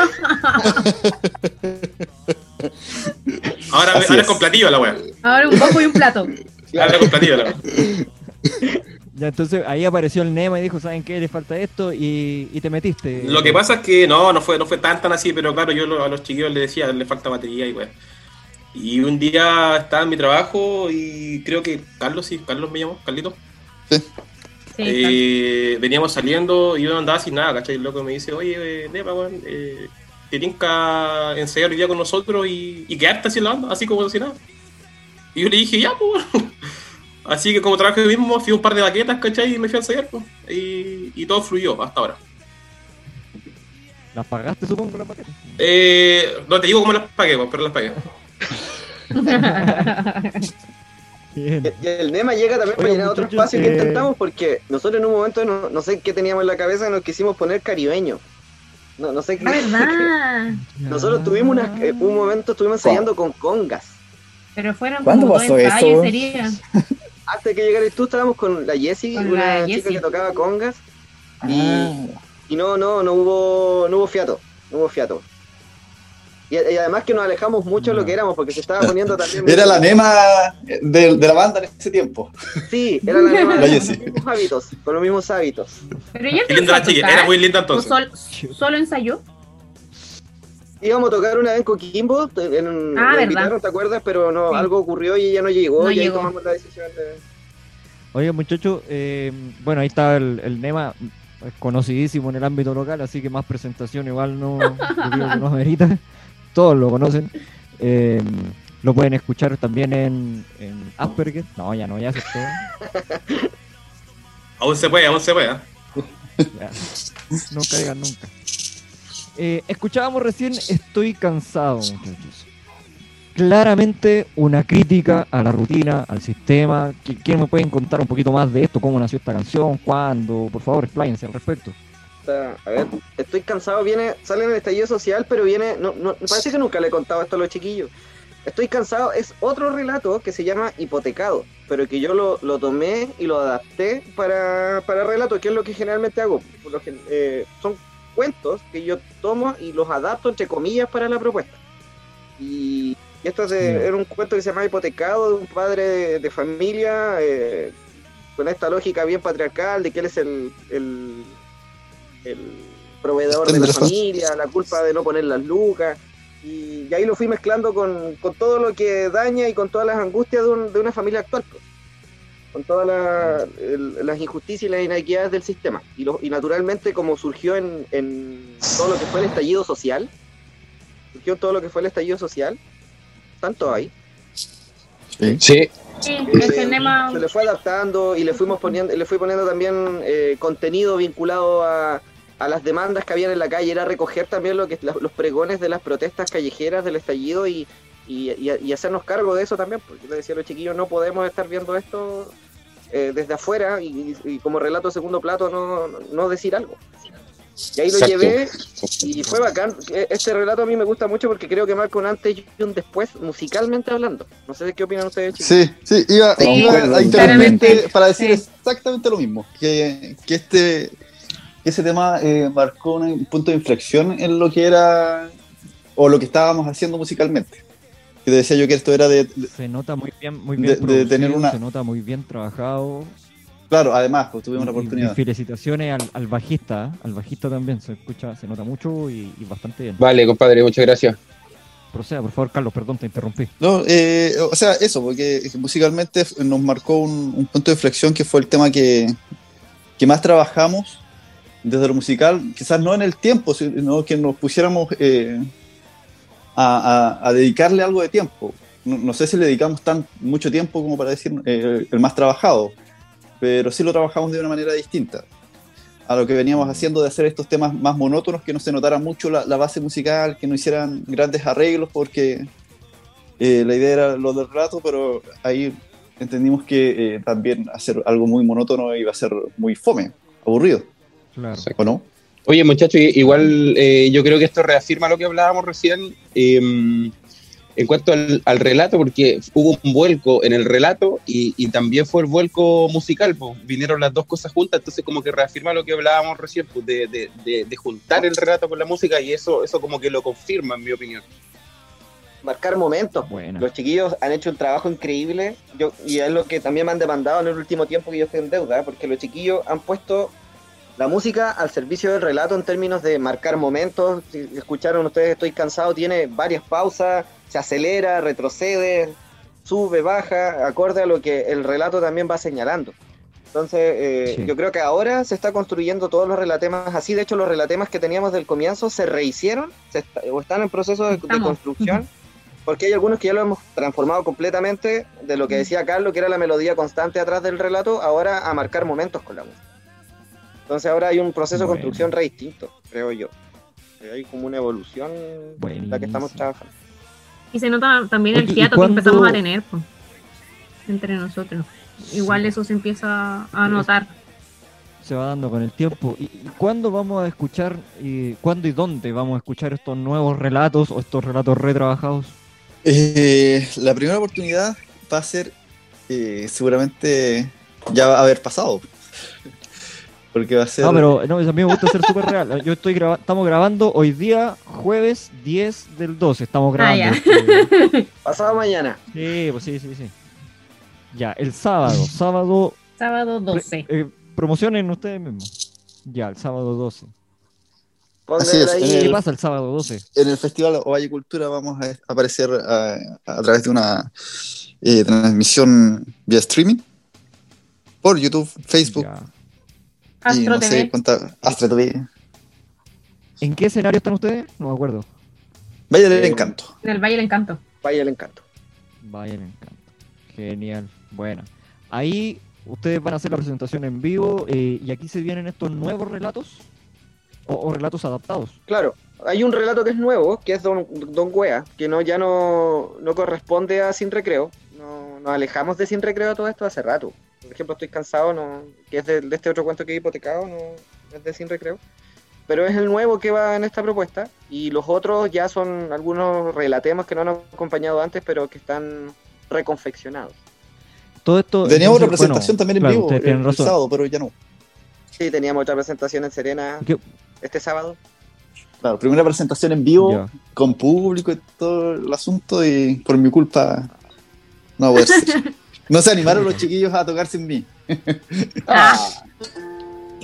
Ahora, ahora es. con platillo la weá. Ahora un bajo y un plato. Ahora con platillo la weá. Ya, entonces ahí apareció el Nema y dijo, ¿saben qué? Le falta esto y, y te metiste. Lo que pasa es que no, no fue, no fue tan tan así, pero claro, yo lo- a los chiquillos les decía, le falta batería y weá. Y un día estaba en mi trabajo y creo que Carlos, sí, Carlos me llamó, Carlito. Sí, Eh, veníamos saliendo y yo andaba sin nada, ¿cachai? El loco me dice, oye, eh, Nepa, weón, eh, te tinca ensayar hoy día con nosotros y, y quedarte así en la banda, así como si nada. Y yo le dije, ya, pues. Weón". Así que como trabajo yo mismo, fui a un par de baquetas, ¿cachai? Y me fui a ensayar, pues. Y, y todo fluyó hasta ahora. ¿Las pagaste, supongo, las paquetes? Eh, no te digo cómo las pagué, pues, pero las pagué. Bien. Y el Nema llega también para llenar otro espacio que eh, intentamos porque nosotros en un momento no, no sé qué teníamos en la cabeza, nos quisimos poner caribeño. No, no sé qué. Verdad. Nosotros tuvimos una- eh, un momento, estuvimos ensayando con congas. Pero fueron ¿Cuándo como pasó dos eso, día. Antes de que llegaras tú, estábamos con la Jessie, Con una la chica Jessie. que tocaba congas. Y, Ah, y no, no, no hubo, no hubo fiato. No hubo fiato. Y, y además que nos alejamos mucho de lo que éramos, porque se estaba poniendo también. Era la Nema de, de la banda en ese tiempo. Sí, era la Nema La con los mismos hábitos. Con los mismos hábitos. Pero ya Qué linda la empezó a chica, tocar. era muy linda ¿O entonces. sol- solo ensayó? Íbamos a tocar una vez en Coquimbo, en un Ah, invitaron, ¿te acuerdas? Pero no, Sí. algo ocurrió y ella no llegó. No y ahí tomamos la decisión de. Oye, muchachos, eh, bueno, ahí está el, el Nema, es conocidísimo en el ámbito local, así que más presentación igual no, no amerita. Todos lo conocen. Eh, lo pueden escuchar también en, en Asperger. No, ya no, ya se todo. Aún se puede, aún se puede. ¿eh? Ya. Nunca digan nunca. Eh, escuchábamos recién Estoy cansado, muchachos. Claramente una crítica a la rutina, al sistema. ¿Qui- ¿Quién me pueden contar un poquito más de esto? ¿Cómo nació esta canción? ¿Cuándo? Por favor, expláyense al respecto. A ver, estoy cansado, viene, sale en el estallido social, pero viene, no, no, parece que nunca le he contado esto a los chiquillos. Estoy cansado es otro relato que se llama Hipotecado, pero que yo lo, tomé y lo adapté para, para relato, que es lo que generalmente hago. Lo eh, son cuentos que yo tomo y los adapto entre comillas para la propuesta. Y, y esto Bien. era un cuento que se llama Hipotecado de un padre de, de familia eh, con esta lógica bien patriarcal de que él es el, el, el proveedor de la familia, la culpa de no poner las lucas. Y, y ahí lo fui mezclando con, con todo lo que daña y con todas las angustias de, un- de una familia actual. pues. Con todas la- las injusticias y las inequidades del sistema. Y, lo- y naturalmente, como surgió en, en todo lo que fue el estallido social, surgió todo lo que fue el estallido social, tanto ahí. Sí. Sí, Sí, Eh, el cinema. se le fue adaptando y le fuimos poniendo, le fui poniendo también eh, contenido vinculado a, a las demandas que habían en la calle, era recoger también lo que la- los pregones de las protestas callejeras del estallido y, y, y- y hacernos cargo de eso también, porque yo le decía a los chiquillos, no podemos estar viendo esto eh, desde afuera y, y como relato de segundo plato no, no decir algo. Y ahí lo Exacto. llevé y fue bacán. E- Este relato a mí me gusta mucho porque creo que marca un antes y un después musicalmente hablando. No sé qué opinan ustedes, chicos. Sí, sí, iba, Sí, iba a interrumpirte para decir Sí. exactamente lo mismo, que, que este que ese tema eh, marcó un punto de inflexión en lo que era o lo que estábamos haciendo musicalmente. Que te decía yo que esto era de, de- Se nota muy bien, muy bien de producido, tener una- se nota muy bien trabajado. claro, además, pues tuvimos Y- la oportunidad. y felicitaciones al, al bajista, ¿eh? al bajista también, se escucha, se nota mucho y, y bastante bien. vale, compadre, muchas gracias. Proceda, por favor, Carlos, perdón, te interrumpí. No, eh, o sea, eso, porque musicalmente nos marcó un, un punto de inflexión que fue el tema que, que más trabajamos desde lo musical, quizás no en el tiempo, sino que nos pusiéramos eh, a, a- a dedicarle algo de tiempo. No, no sé si le dedicamos tan mucho tiempo como para decir eh, el más trabajado, pero sí lo trabajamos de una manera distinta a lo que veníamos haciendo de hacer estos temas más monótonos, que no se notara mucho la, la base musical, que no hicieran grandes arreglos, porque eh, la idea era lo del relato, pero ahí entendimos que eh, también hacer algo muy monótono iba a ser muy fome, aburrido, Claro. ¿o no? Oye, muchachos, igual eh, yo creo que esto reafirma lo que hablábamos recién eh, en cuanto al, al relato, porque hubo un vuelco en el relato y, y también fue el vuelco musical, pues, vinieron las dos cosas juntas, entonces como que reafirma lo que hablábamos recién, pues, de, de- de- de juntar el relato con la música y eso, eso como que lo confirma, en mi opinión. Marcar momentos. Buena. Los chiquillos han hecho un trabajo increíble yo, y es lo que también me han demandado en el último tiempo que yo estoy en deuda, porque los chiquillos han puesto la música al servicio del relato en términos de marcar momentos. Si escucharon ustedes, estoy cansado, tiene varias pausas, se acelera, retrocede, sube, baja, acorde a lo que el relato también va señalando. Entonces, eh, Sí. yo creo que ahora se está construyendo todos los relatemas así. De hecho, los relatemas que teníamos del comienzo se rehicieron se está- o están en proceso de, construcción. Porque hay algunos que ya lo hemos transformado completamente de lo que decía Carlos, que era la melodía constante atrás del relato, ahora a marcar momentos con la música. Entonces ahora hay un proceso de construcción re distinto, creo yo. Eh, Hay como una evolución en la que estamos trabajando. Y se nota también el ¿y fiato cuándo- que empezamos a tener pues, entre nosotros. Igual eso se empieza a notar. Se va dando con el tiempo. ¿Y, y cuándo vamos a escuchar, y cuándo y dónde vamos a escuchar estos nuevos relatos o estos relatos retrabajados? Eh, la primera oportunidad va a ser eh, seguramente ya va a haber pasado. Porque va a ser. No, pero no, a mí me gusta ser súper real. Yo estoy graba- estamos grabando hoy día, jueves 10 del 12. Estamos Ah, grabando. ya. Eh, Pasado mañana. Sí, pues sí, sí, sí. Ya, el sábado. Sábado. Sábado 12. eh, promocionen ustedes mismos. Ya, el sábado 12. Así es, ahí- ¿Qué el- pasa el sábado 12? en el Festival Ovalle Cultura vamos a aparecer a, a través de una eh, transmisión vía streaming por YouTube, Facebook Ya. Astro no TV. sé Astro TV. ¿En qué escenario están ustedes? No me acuerdo. Vaya del Eh, encanto. En el Valle del Encanto. Vaya el encanto. Vaya, me encanta. Genial. Bueno. Ahí ustedes van a hacer la presentación en vivo eh, y aquí se vienen estos nuevos relatos o, o relatos adaptados. Claro, hay un relato que es nuevo, que es Don, Don Wea, que no ya no, no corresponde a Sin Recreo. No, nos alejamos de Sin Recreo todo esto hace rato. Por ejemplo, Estoy Cansado, no, que es de, de este otro cuento que he hipotecado, no es de Sin Recreo. Pero es el nuevo que va en esta propuesta. Y los otros ya son algunos relatemos que no han acompañado antes, pero que están reconfeccionados. Todo esto. Teníamos otra presentación bueno, también en claro, vivo el, sábado, pero ya no. Sí, teníamos otra presentación en Serena ¿Qué? este sábado. Claro, primera presentación en vivo Ya. con público y todo el asunto y por mi culpa no voy a ser. No se animaron los chiquillos a tocar sin mí. Ah,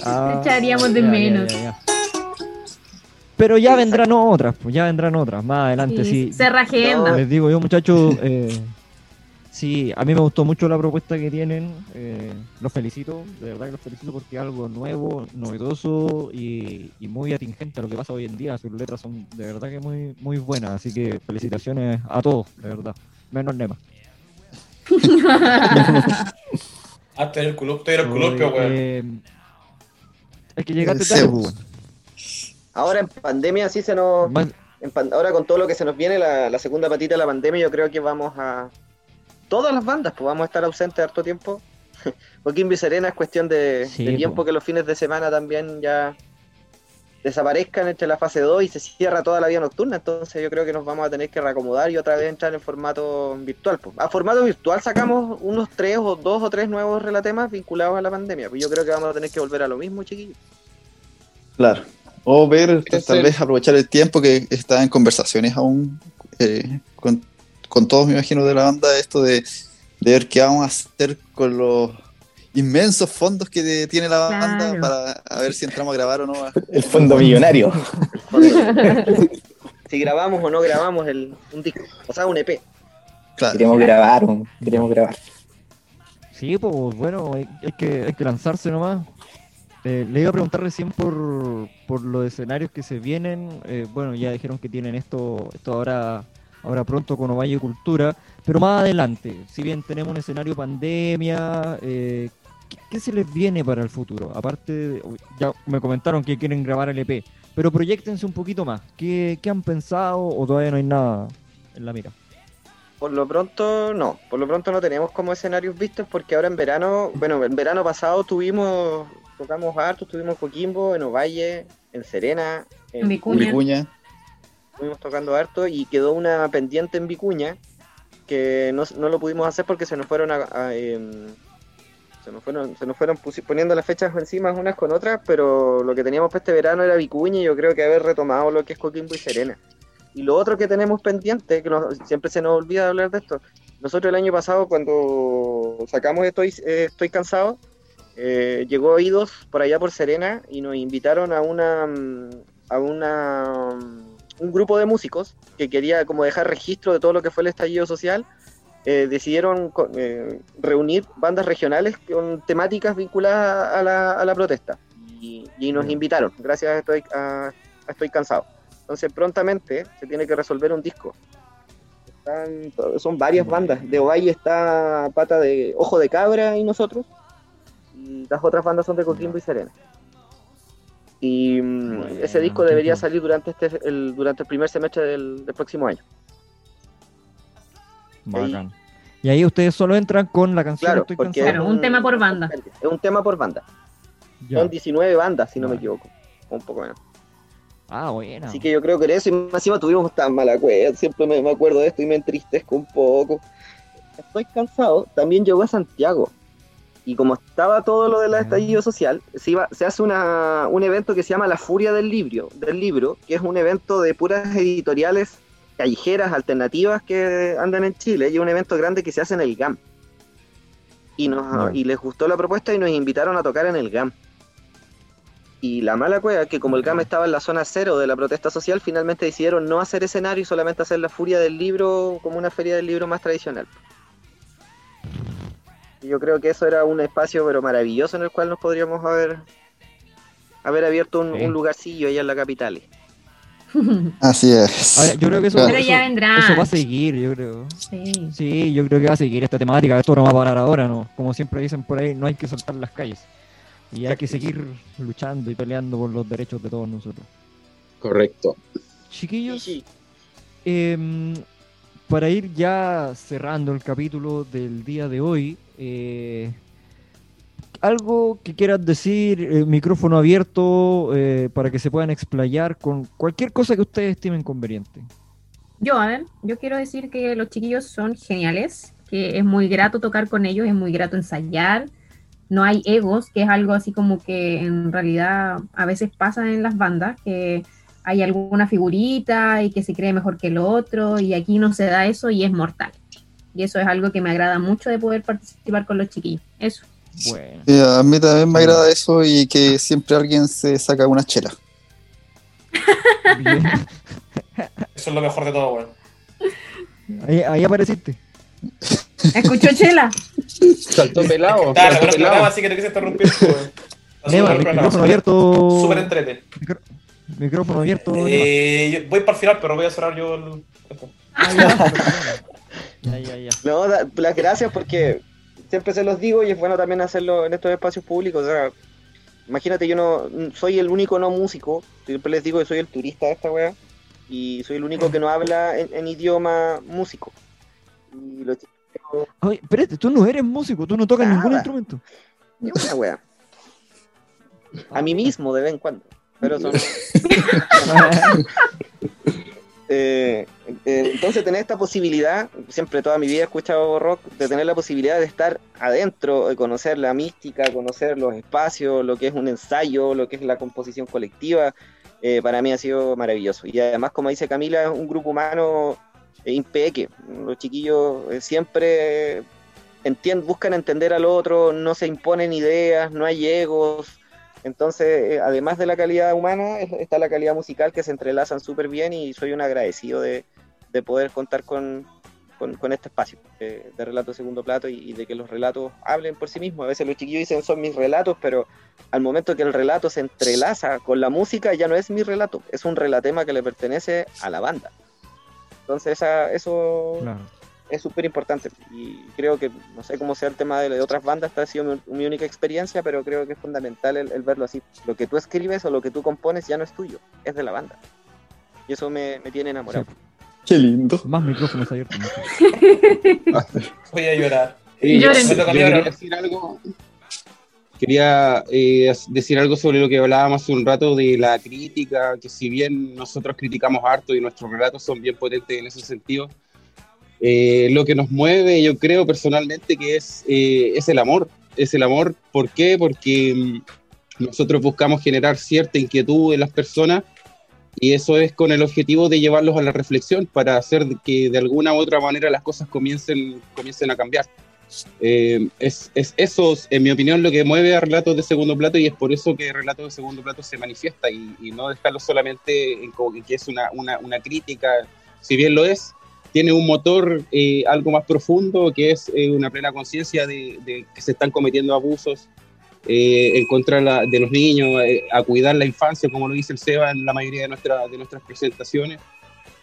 Ah, echaríamos de ya, menos. ya, ya. Pero ya vendrán otras, pues ya vendrán otras, más adelante. Sí, Sí, cerra agenda. Les digo yo, muchachos, eh, sí, a mí me gustó mucho la propuesta que tienen. eh, los felicito, de verdad que los felicito porque es algo nuevo, novedoso y, y muy atingente a lo que pasa hoy en día. Sus letras son de verdad que muy, muy buenas, así que felicitaciones a todos, de verdad. Menos Nema. Hasta el columpio, el columpio, Oye, weón. eh, es que llegaste tarde, pues, Ahora en pandemia sí se nos... en pan- ahora con todo lo que se nos viene, la, la segunda patita de la pandemia, yo creo que vamos a... Todas las bandas, pues vamos a estar ausentes harto tiempo. Joaquín Serena es cuestión de, Sí, de tiempo po. que los fines de semana también ya desaparezcan entre la fase 2 y se cierra toda la vida nocturna. Entonces yo creo que nos vamos a tener que reacomodar y otra vez entrar en formato virtual. pues. A formato virtual sacamos unos tres o dos o tres nuevos relatemas vinculados a la pandemia. Pues yo creo que vamos a tener que volver a lo mismo, chiquillos. Claro. O ver, Es tal vez aprovechar el tiempo que está en conversaciones aún eh, con, con todos, me imagino, de la banda, esto de, de ver qué vamos a hacer con los inmensos fondos que tiene la banda Claro. para a ver si entramos a grabar o no. El fondo millonario. si grabamos o no grabamos el, un disco, o sea, un EP. Claro. Queremos grabar, un- queremos grabar. Sí, pues bueno, hay, hay que, hay que lanzarse nomás. Eh, le iba a preguntar recién por, por los escenarios que se vienen. eh, bueno, ya dijeron que tienen esto, esto ahora, ahora pronto con Ovalle Cultura, pero más adelante, si bien tenemos un escenario pandemia, eh, ¿qué, qué se les viene para el futuro? Aparte, de- ya me comentaron que quieren grabar el EP, pero proyectense un poquito más. ¿Qué, qué han pensado o todavía no hay nada en la mira? Por lo pronto, no. Por lo pronto no tenemos como escenarios vistos porque ahora en verano, bueno, en verano pasado tuvimos, tocamos harto, estuvimos en Coquimbo, en Ovalle, en Serena, en Vicuña. Vicuña. estuvimos tocando harto y quedó una pendiente en Vicuña que no, no lo pudimos hacer porque se nos fueron a, a, em, se nos fueron, se nos fueron poniendo las fechas encima unas con otras, pero lo que teníamos para este verano era Vicuña y yo creo que haber retomado lo que es Coquimbo y Serena. Y lo otro que tenemos pendiente, que siempre se nos olvida hablar de esto, nosotros el año pasado cuando sacamos Estoy, Estoy Cansado, eh, llegó Oídos por allá por Serena y nos invitaron a una a una un grupo de músicos que quería como dejar registro de todo lo que fue el estallido social. Eh, decidieron eh, reunir bandas regionales con temáticas vinculadas a la, a la protesta y, y nos invitaron, gracias a Estoy, a- a Estoy Cansado. Entonces prontamente se tiene que resolver un disco. Están- son varias bandas. De Ovalle está Pata de Ojo de Cabra y nosotros. Y las otras bandas son de Coquimbo y Serena. Y mm, ese disco debería salir durante este el, durante el primer semestre del, del próximo año. Bacán. Y ahí ustedes solo entran con la canción Claro, Estoy porque cansado. Un tema por banda. Es un tema por banda. Ya. Son 19 bandas, si no me equivoco. Un poco menos. Ah, buena. Así que yo creo que en eso, y más encima tuvimos tan mala cueva, siempre me, me acuerdo de esto y me entristezco un poco. Estoy cansado, también llegó a Santiago. Y como estaba todo lo del estallido social, se, iba, se hace una, un evento que se llama La Furia del Libro, del libro, que es un evento de puras editoriales callejeras, alternativas que andan en Chile, y un evento grande que se hace en el GAM. Y, nos, Ya. y les gustó la propuesta y nos invitaron a tocar en el GAM. Y la mala cueva, que como el GAM estaba en la zona cero de la protesta social, finalmente decidieron no hacer escenario y solamente hacer la furia del libro como una feria del libro más tradicional. Y yo creo que eso era un espacio pero maravilloso en el cual nos podríamos haber, haber abierto un, Sí. un lugarcillo allá en la capital. Así es. Ahora, yo creo que eso, Claro. Pero eso- ya vendrá. eso va a seguir, yo creo. Sí. Sí, yo creo que va a seguir esta temática. Esto no va a parar ahora, ¿no? Como siempre dicen por ahí, no hay que soltar las calles. Y hay que seguir luchando y peleando por los derechos de todos nosotros. Correcto. Chiquillos, Sí, em, para ir ya cerrando el capítulo del día de hoy, eh, algo que quieras decir, eh, micrófono abierto, eh, para que se puedan explayar con cualquier cosa que ustedes estimen conveniente. Yo, a ver, yo quiero decir que los chiquillos son geniales, que es muy grato tocar con ellos, es muy grato ensayar, no hay egos, que es algo así como que en realidad a veces pasa en las bandas, que hay alguna figurita y que se cree mejor que el otro, y aquí no se da eso y es mortal. Y eso es algo que me agrada mucho de poder participar con los chiquillos. Eso. Bueno, Sí, a mí también me agrada eso y que siempre alguien se saca una chela. Bien. Eso es lo mejor de todo, weón. Ahí, ahí apareciste. ¿Escuchó Chela? Saltó pelado. Saltó bueno, programa, pelado. así que no quise interrumpir, Neva, micrófono abierto. Súper entrete. Micro- Micrófono abierto. Eh, yo- voy para el final, pero voy a cerrar yo el. Ya, ya, ya. No, las gracias porque siempre se los digo y es bueno también hacerlo en estos espacios públicos. O sea, imagínate, yo no soy el único no músico, siempre les digo que soy el turista de esta wea y soy el único que no habla en, en idioma músico. Y los chicos, Oye, espérate, tú no eres músico, tú no tocas Nada. ningún instrumento. ni una wea. A mí mismo de vez en cuando. Pero son, Eh, eh, entonces tener esta posibilidad, siempre toda mi vida he escuchado rock, de tener la posibilidad de estar adentro, de conocer la mística, conocer los espacios, lo que es un ensayo, lo que es la composición colectiva, eh, para mí ha sido maravilloso. Y además, como dice Camila, es un grupo humano eh, impeque. Los chiquillos siempre entien- buscan entender al otro, no se imponen ideas, no hay egos. Entonces, eh, además de la calidad humana, es- está la calidad musical que se entrelazan súper bien y soy un agradecido de, de poder contar con, este espacio eh, de relato de segundo plato y, de que los relatos hablen por sí mismos. A veces los chiquillos dicen son mis relatos, pero al momento que el relato se entrelaza con la música ya no es mi relato, es un relatema que le pertenece a la banda. Entonces esa, eso. Es súper importante y creo que, no sé cómo sea el tema de, de otras bandas, esta ha sido mi, mi única experiencia, pero creo que es fundamental el, el verlo así. Lo que tú escribes o lo que tú compones ya no es tuyo, es de la banda. Y eso me, me tiene enamorado. Qué lindo. Más micrófonos abiertos. Voy a llorar. Yo, yo quería decir algo. Quería eh, decir algo sobre lo que hablábamos hace un rato de la crítica, que si bien nosotros criticamos harto y nuestros relatos son bien potentes en ese sentido, eh, lo que nos mueve, yo creo personalmente que es, eh, es el amor. Es el amor, ¿por qué? Porque mm, nosotros buscamos generar cierta inquietud en las personas y eso es con el objetivo de llevarlos a la reflexión para hacer que de alguna u otra manera las cosas comiencen, comiencen a cambiar. Eh, es, es eso, en mi opinión, lo que mueve a Relatos de Segundo Plato y es por eso que Relatos de Segundo Plato se manifiesta y, y no dejarlo solamente en, que es una, una, una, crítica, si bien lo es, tiene un motor eh, algo más profundo que es eh, una plena conciencia de, de, que se están cometiendo abusos eh, en contra la, de los niños, eh, a cuidar la infancia, como lo dice el Seba en la mayoría de, nuestra, de nuestras presentaciones.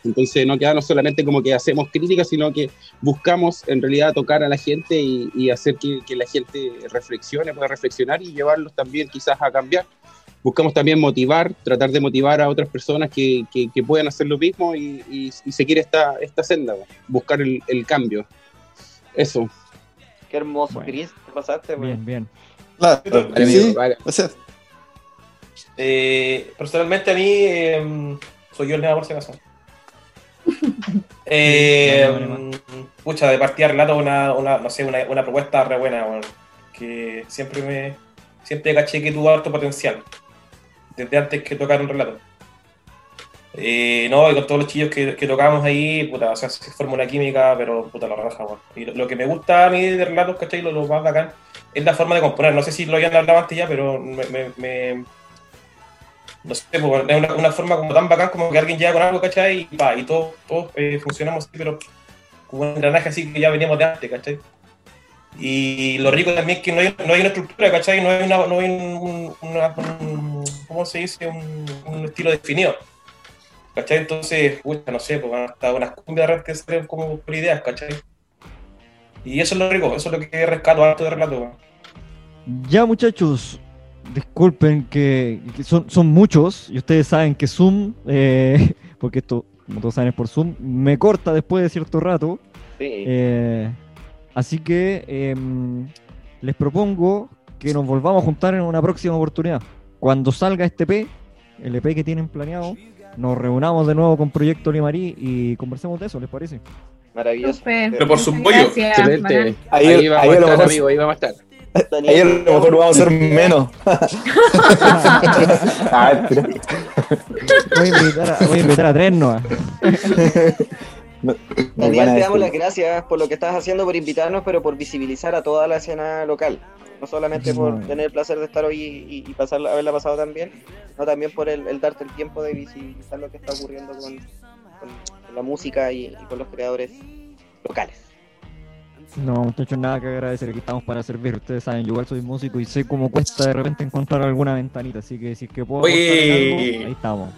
Entonces no queda no solamente como que hacemos críticas, sino que buscamos en realidad tocar a la gente y, y hacer que, que, la gente reflexione, pueda reflexionar y llevarlos también quizás a cambiar. Buscamos también motivar, tratar de motivar a otras personas que, que, que puedan hacer lo mismo y, y, y, seguir esta, esta senda, buscar el, el cambio. Eso. Qué hermoso, Bueno. Chris, te pasaste. Bien, weón. bien. Claro, Vale, sí, amigo, vale. o sea, Eh, personalmente a mí eh, soy yo el por si acaso. Eh, Vale, vale, pucha, de partida relato una, una, no sé, una, una propuesta re buena, weón, que siempre me siempre caché que tuvo alto potencial desde antes que tocar un relato. Eh, no, y con todos los chillos que, que tocamos ahí, puta, o sea, se forma una química, pero puta la raja, weón. Y lo, que me gusta a mí de relatos, ¿cachai? Lo, lo más bacán es la forma de componer. No sé si lo habían hablado antes ya, pero me, me- me- no sé, pues, es una, forma como tan bacán como que alguien llega con algo, ¿cachai? Y, pa, y todos todos, eh, funcionamos así, pero como un engranaje así que ya veníamos de antes, ¿cachai? Y lo rico también es que no hay, no hay una estructura, ¿cachai? No hay, una, no hay un, una- un- ¿cómo se dice? Un, un estilo definido. ¿Cachai? Entonces, pucha, no sé, pues hasta unas cumbias de repente salen como por ideas, ¿cachai? Y eso es lo rico, eso es lo que rescato harto de relato. Ya muchachos, disculpen que, que son, son muchos y ustedes saben que Zoom, eh, porque esto, como todos saben, es por Zoom, me corta después de cierto rato. Sí. Eh, así que em, les propongo que nos volvamos a juntar en una próxima oportunidad. Cuando salga este EP, el EP que tienen planeado, nos reunamos de nuevo con Proyecto Limarí y conversemos de eso, ¿les parece? Maravilloso. Pero por su Muchas pollo. gracias, Excelente. Ahí- Ahí, vamos ahí a estar, amigo, ahí vamos a estar. Ahí a lo mejor vamos a hacer menos. Ah. Voy a invitar a, voy a, invitar a tres nomás. Nos Daniel, te damos las gracias por lo que estás haciendo, por invitarnos, pero por visibilizar a toda la escena local. No solamente por No. tener el placer de estar hoy y, y pasar, haberla pasado tan bien, no también por el, el darte el tiempo de visibilizar lo que está ocurriendo con, con- con la música y, y con los creadores locales. No, muchachos, nada que agradecer. Aquí estamos para servir. Ustedes saben, yo igual soy músico y sé cómo cuesta de repente encontrar alguna ventanita. Así que si es que puedo Oye. algo, ahí estamos.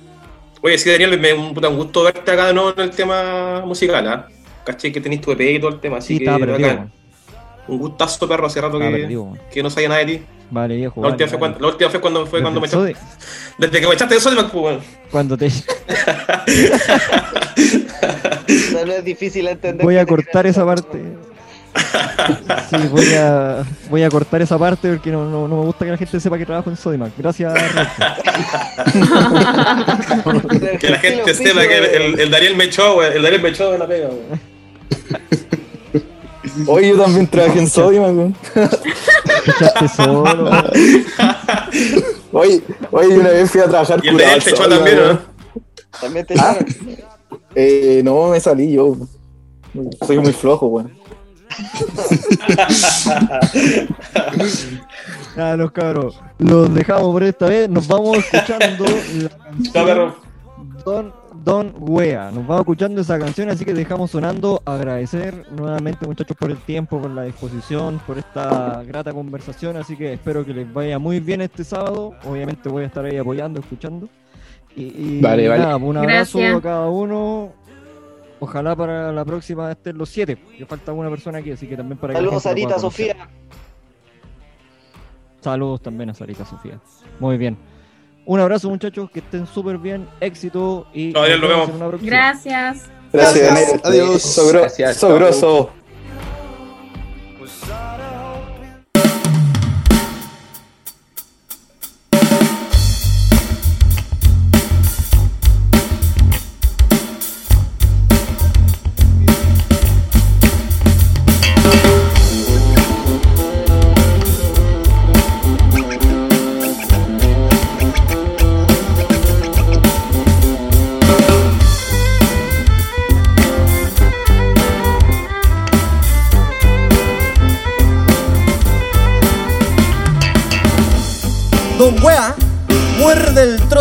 Oye, sí, Daniel, me un, puta, un gusto verte acá de nuevo en el tema musical, ¿ah? Caché que tenés tu EP y todo el tema, así Sí, que weón. Un gustazo, perro, hace rato que, perdido. que no sabía nada de ti. Vale, viejo. La vale, última, fue vale. cuando, la última fue cuando fue cuando me echaste. Desde que me echaste de Sodimac, pues, weón. Cuando te. Es difícil entender. Voy a cortar esa parte. Sí, voy a, voy a cortar esa parte porque no, no, no me gusta que la gente sepa que trabajo en Sodimac. Gracias. Que la gente sepa que el, el, el Daniel me echó, weón. El Daniel me echó de la pega, weón. Oye, yo también trabajé en Sodimac, weón. Solo. Oye, oye, una vez fui a trabajar Y el curado te echó también. ¿no? También te echaron. Eh, no, me salí yo. Soy muy flojo, weón. Nada, los cabros. Los dejamos por esta vez. Nos vamos escuchando la canción perro. Don, Don Wea. Nos vamos escuchando esa canción, así que dejamos sonando. Agradecer nuevamente, muchachos, por el tiempo, por la disposición, por esta grata conversación. Así que espero que les vaya muy bien este sábado. Obviamente voy a estar ahí apoyando, escuchando. Y, y Vale, vale. un abrazo Gracias. a cada uno. Ojalá para la próxima estén los siete. Que falta una persona aquí, así que también para que Saludos, pueda Sarita. Sofía. Saludos también a Sarita Sofía. Muy bien. Un abrazo muchachos, que estén súper bien, éxito y nos vemos. en una próxima. Gracias. Gracias. Adiós. Sogro- Gracias. Sogroso.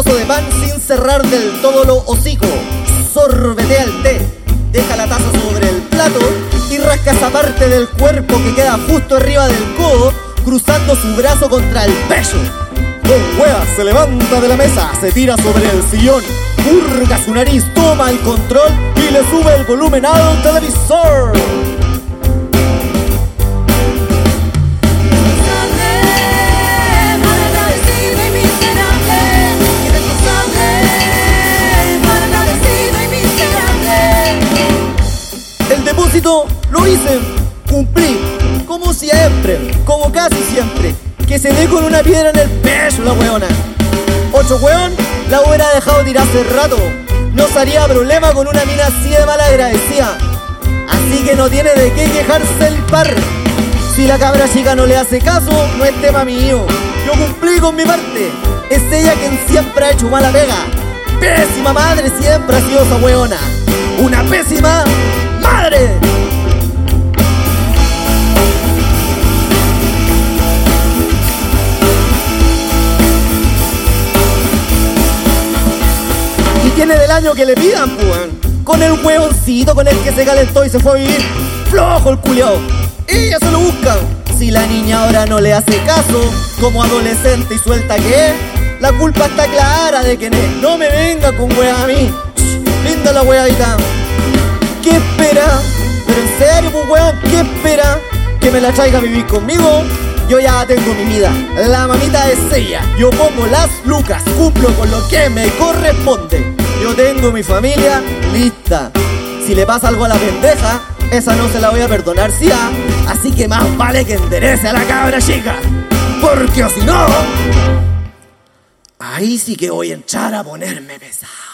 Trozo de pan sin cerrar del todo lo hocico. Sorbetea el té, deja la taza sobre el plato y rasca esa parte del cuerpo que queda justo arriba del codo, cruzando su brazo contra el pecho. Don Wea se levanta de la mesa, se tira sobre el sillón, hurga su nariz, toma el control y le sube el volumen al televisor. Lo hice, cumplí, como siempre, como casi siempre. Que se dé con una piedra en el pecho la weona. Ocho weón, la hubiera dejado tirar hace rato. No sería problema con una mina así de mal agradecida. Así que no tiene de qué quejarse el par. Si la cabra chica no le hace caso, no es tema mío. Yo cumplí con mi parte. Es ella quien siempre ha hecho mala pega. Pésima madre siempre ha sido esa weona. Una pésima Del año que le pidan, pues. Con el huevoncito con el que se calentó y se fue a vivir. Flojo el culiao. Ella se lo busca. Si la niña ahora no le hace caso, como adolescente y suelta que la culpa está clara de que. No me venga con wea a mí. Linda la weadita. ¿Qué espera? Pero en serio, pues weón, ¿qué espera? ¿Que me la traiga a vivir conmigo? Yo ya tengo mi vida, la mamita es ella. Yo pongo las lucas, cumplo con lo que me corresponde. Tengo mi familia lista. Si le pasa algo a la pendeja, esa no se la voy a perdonar, si ah. Así que más vale que enderece a la cabra chica. Porque o si no, ahí sí que voy a echar a ponerme pesado.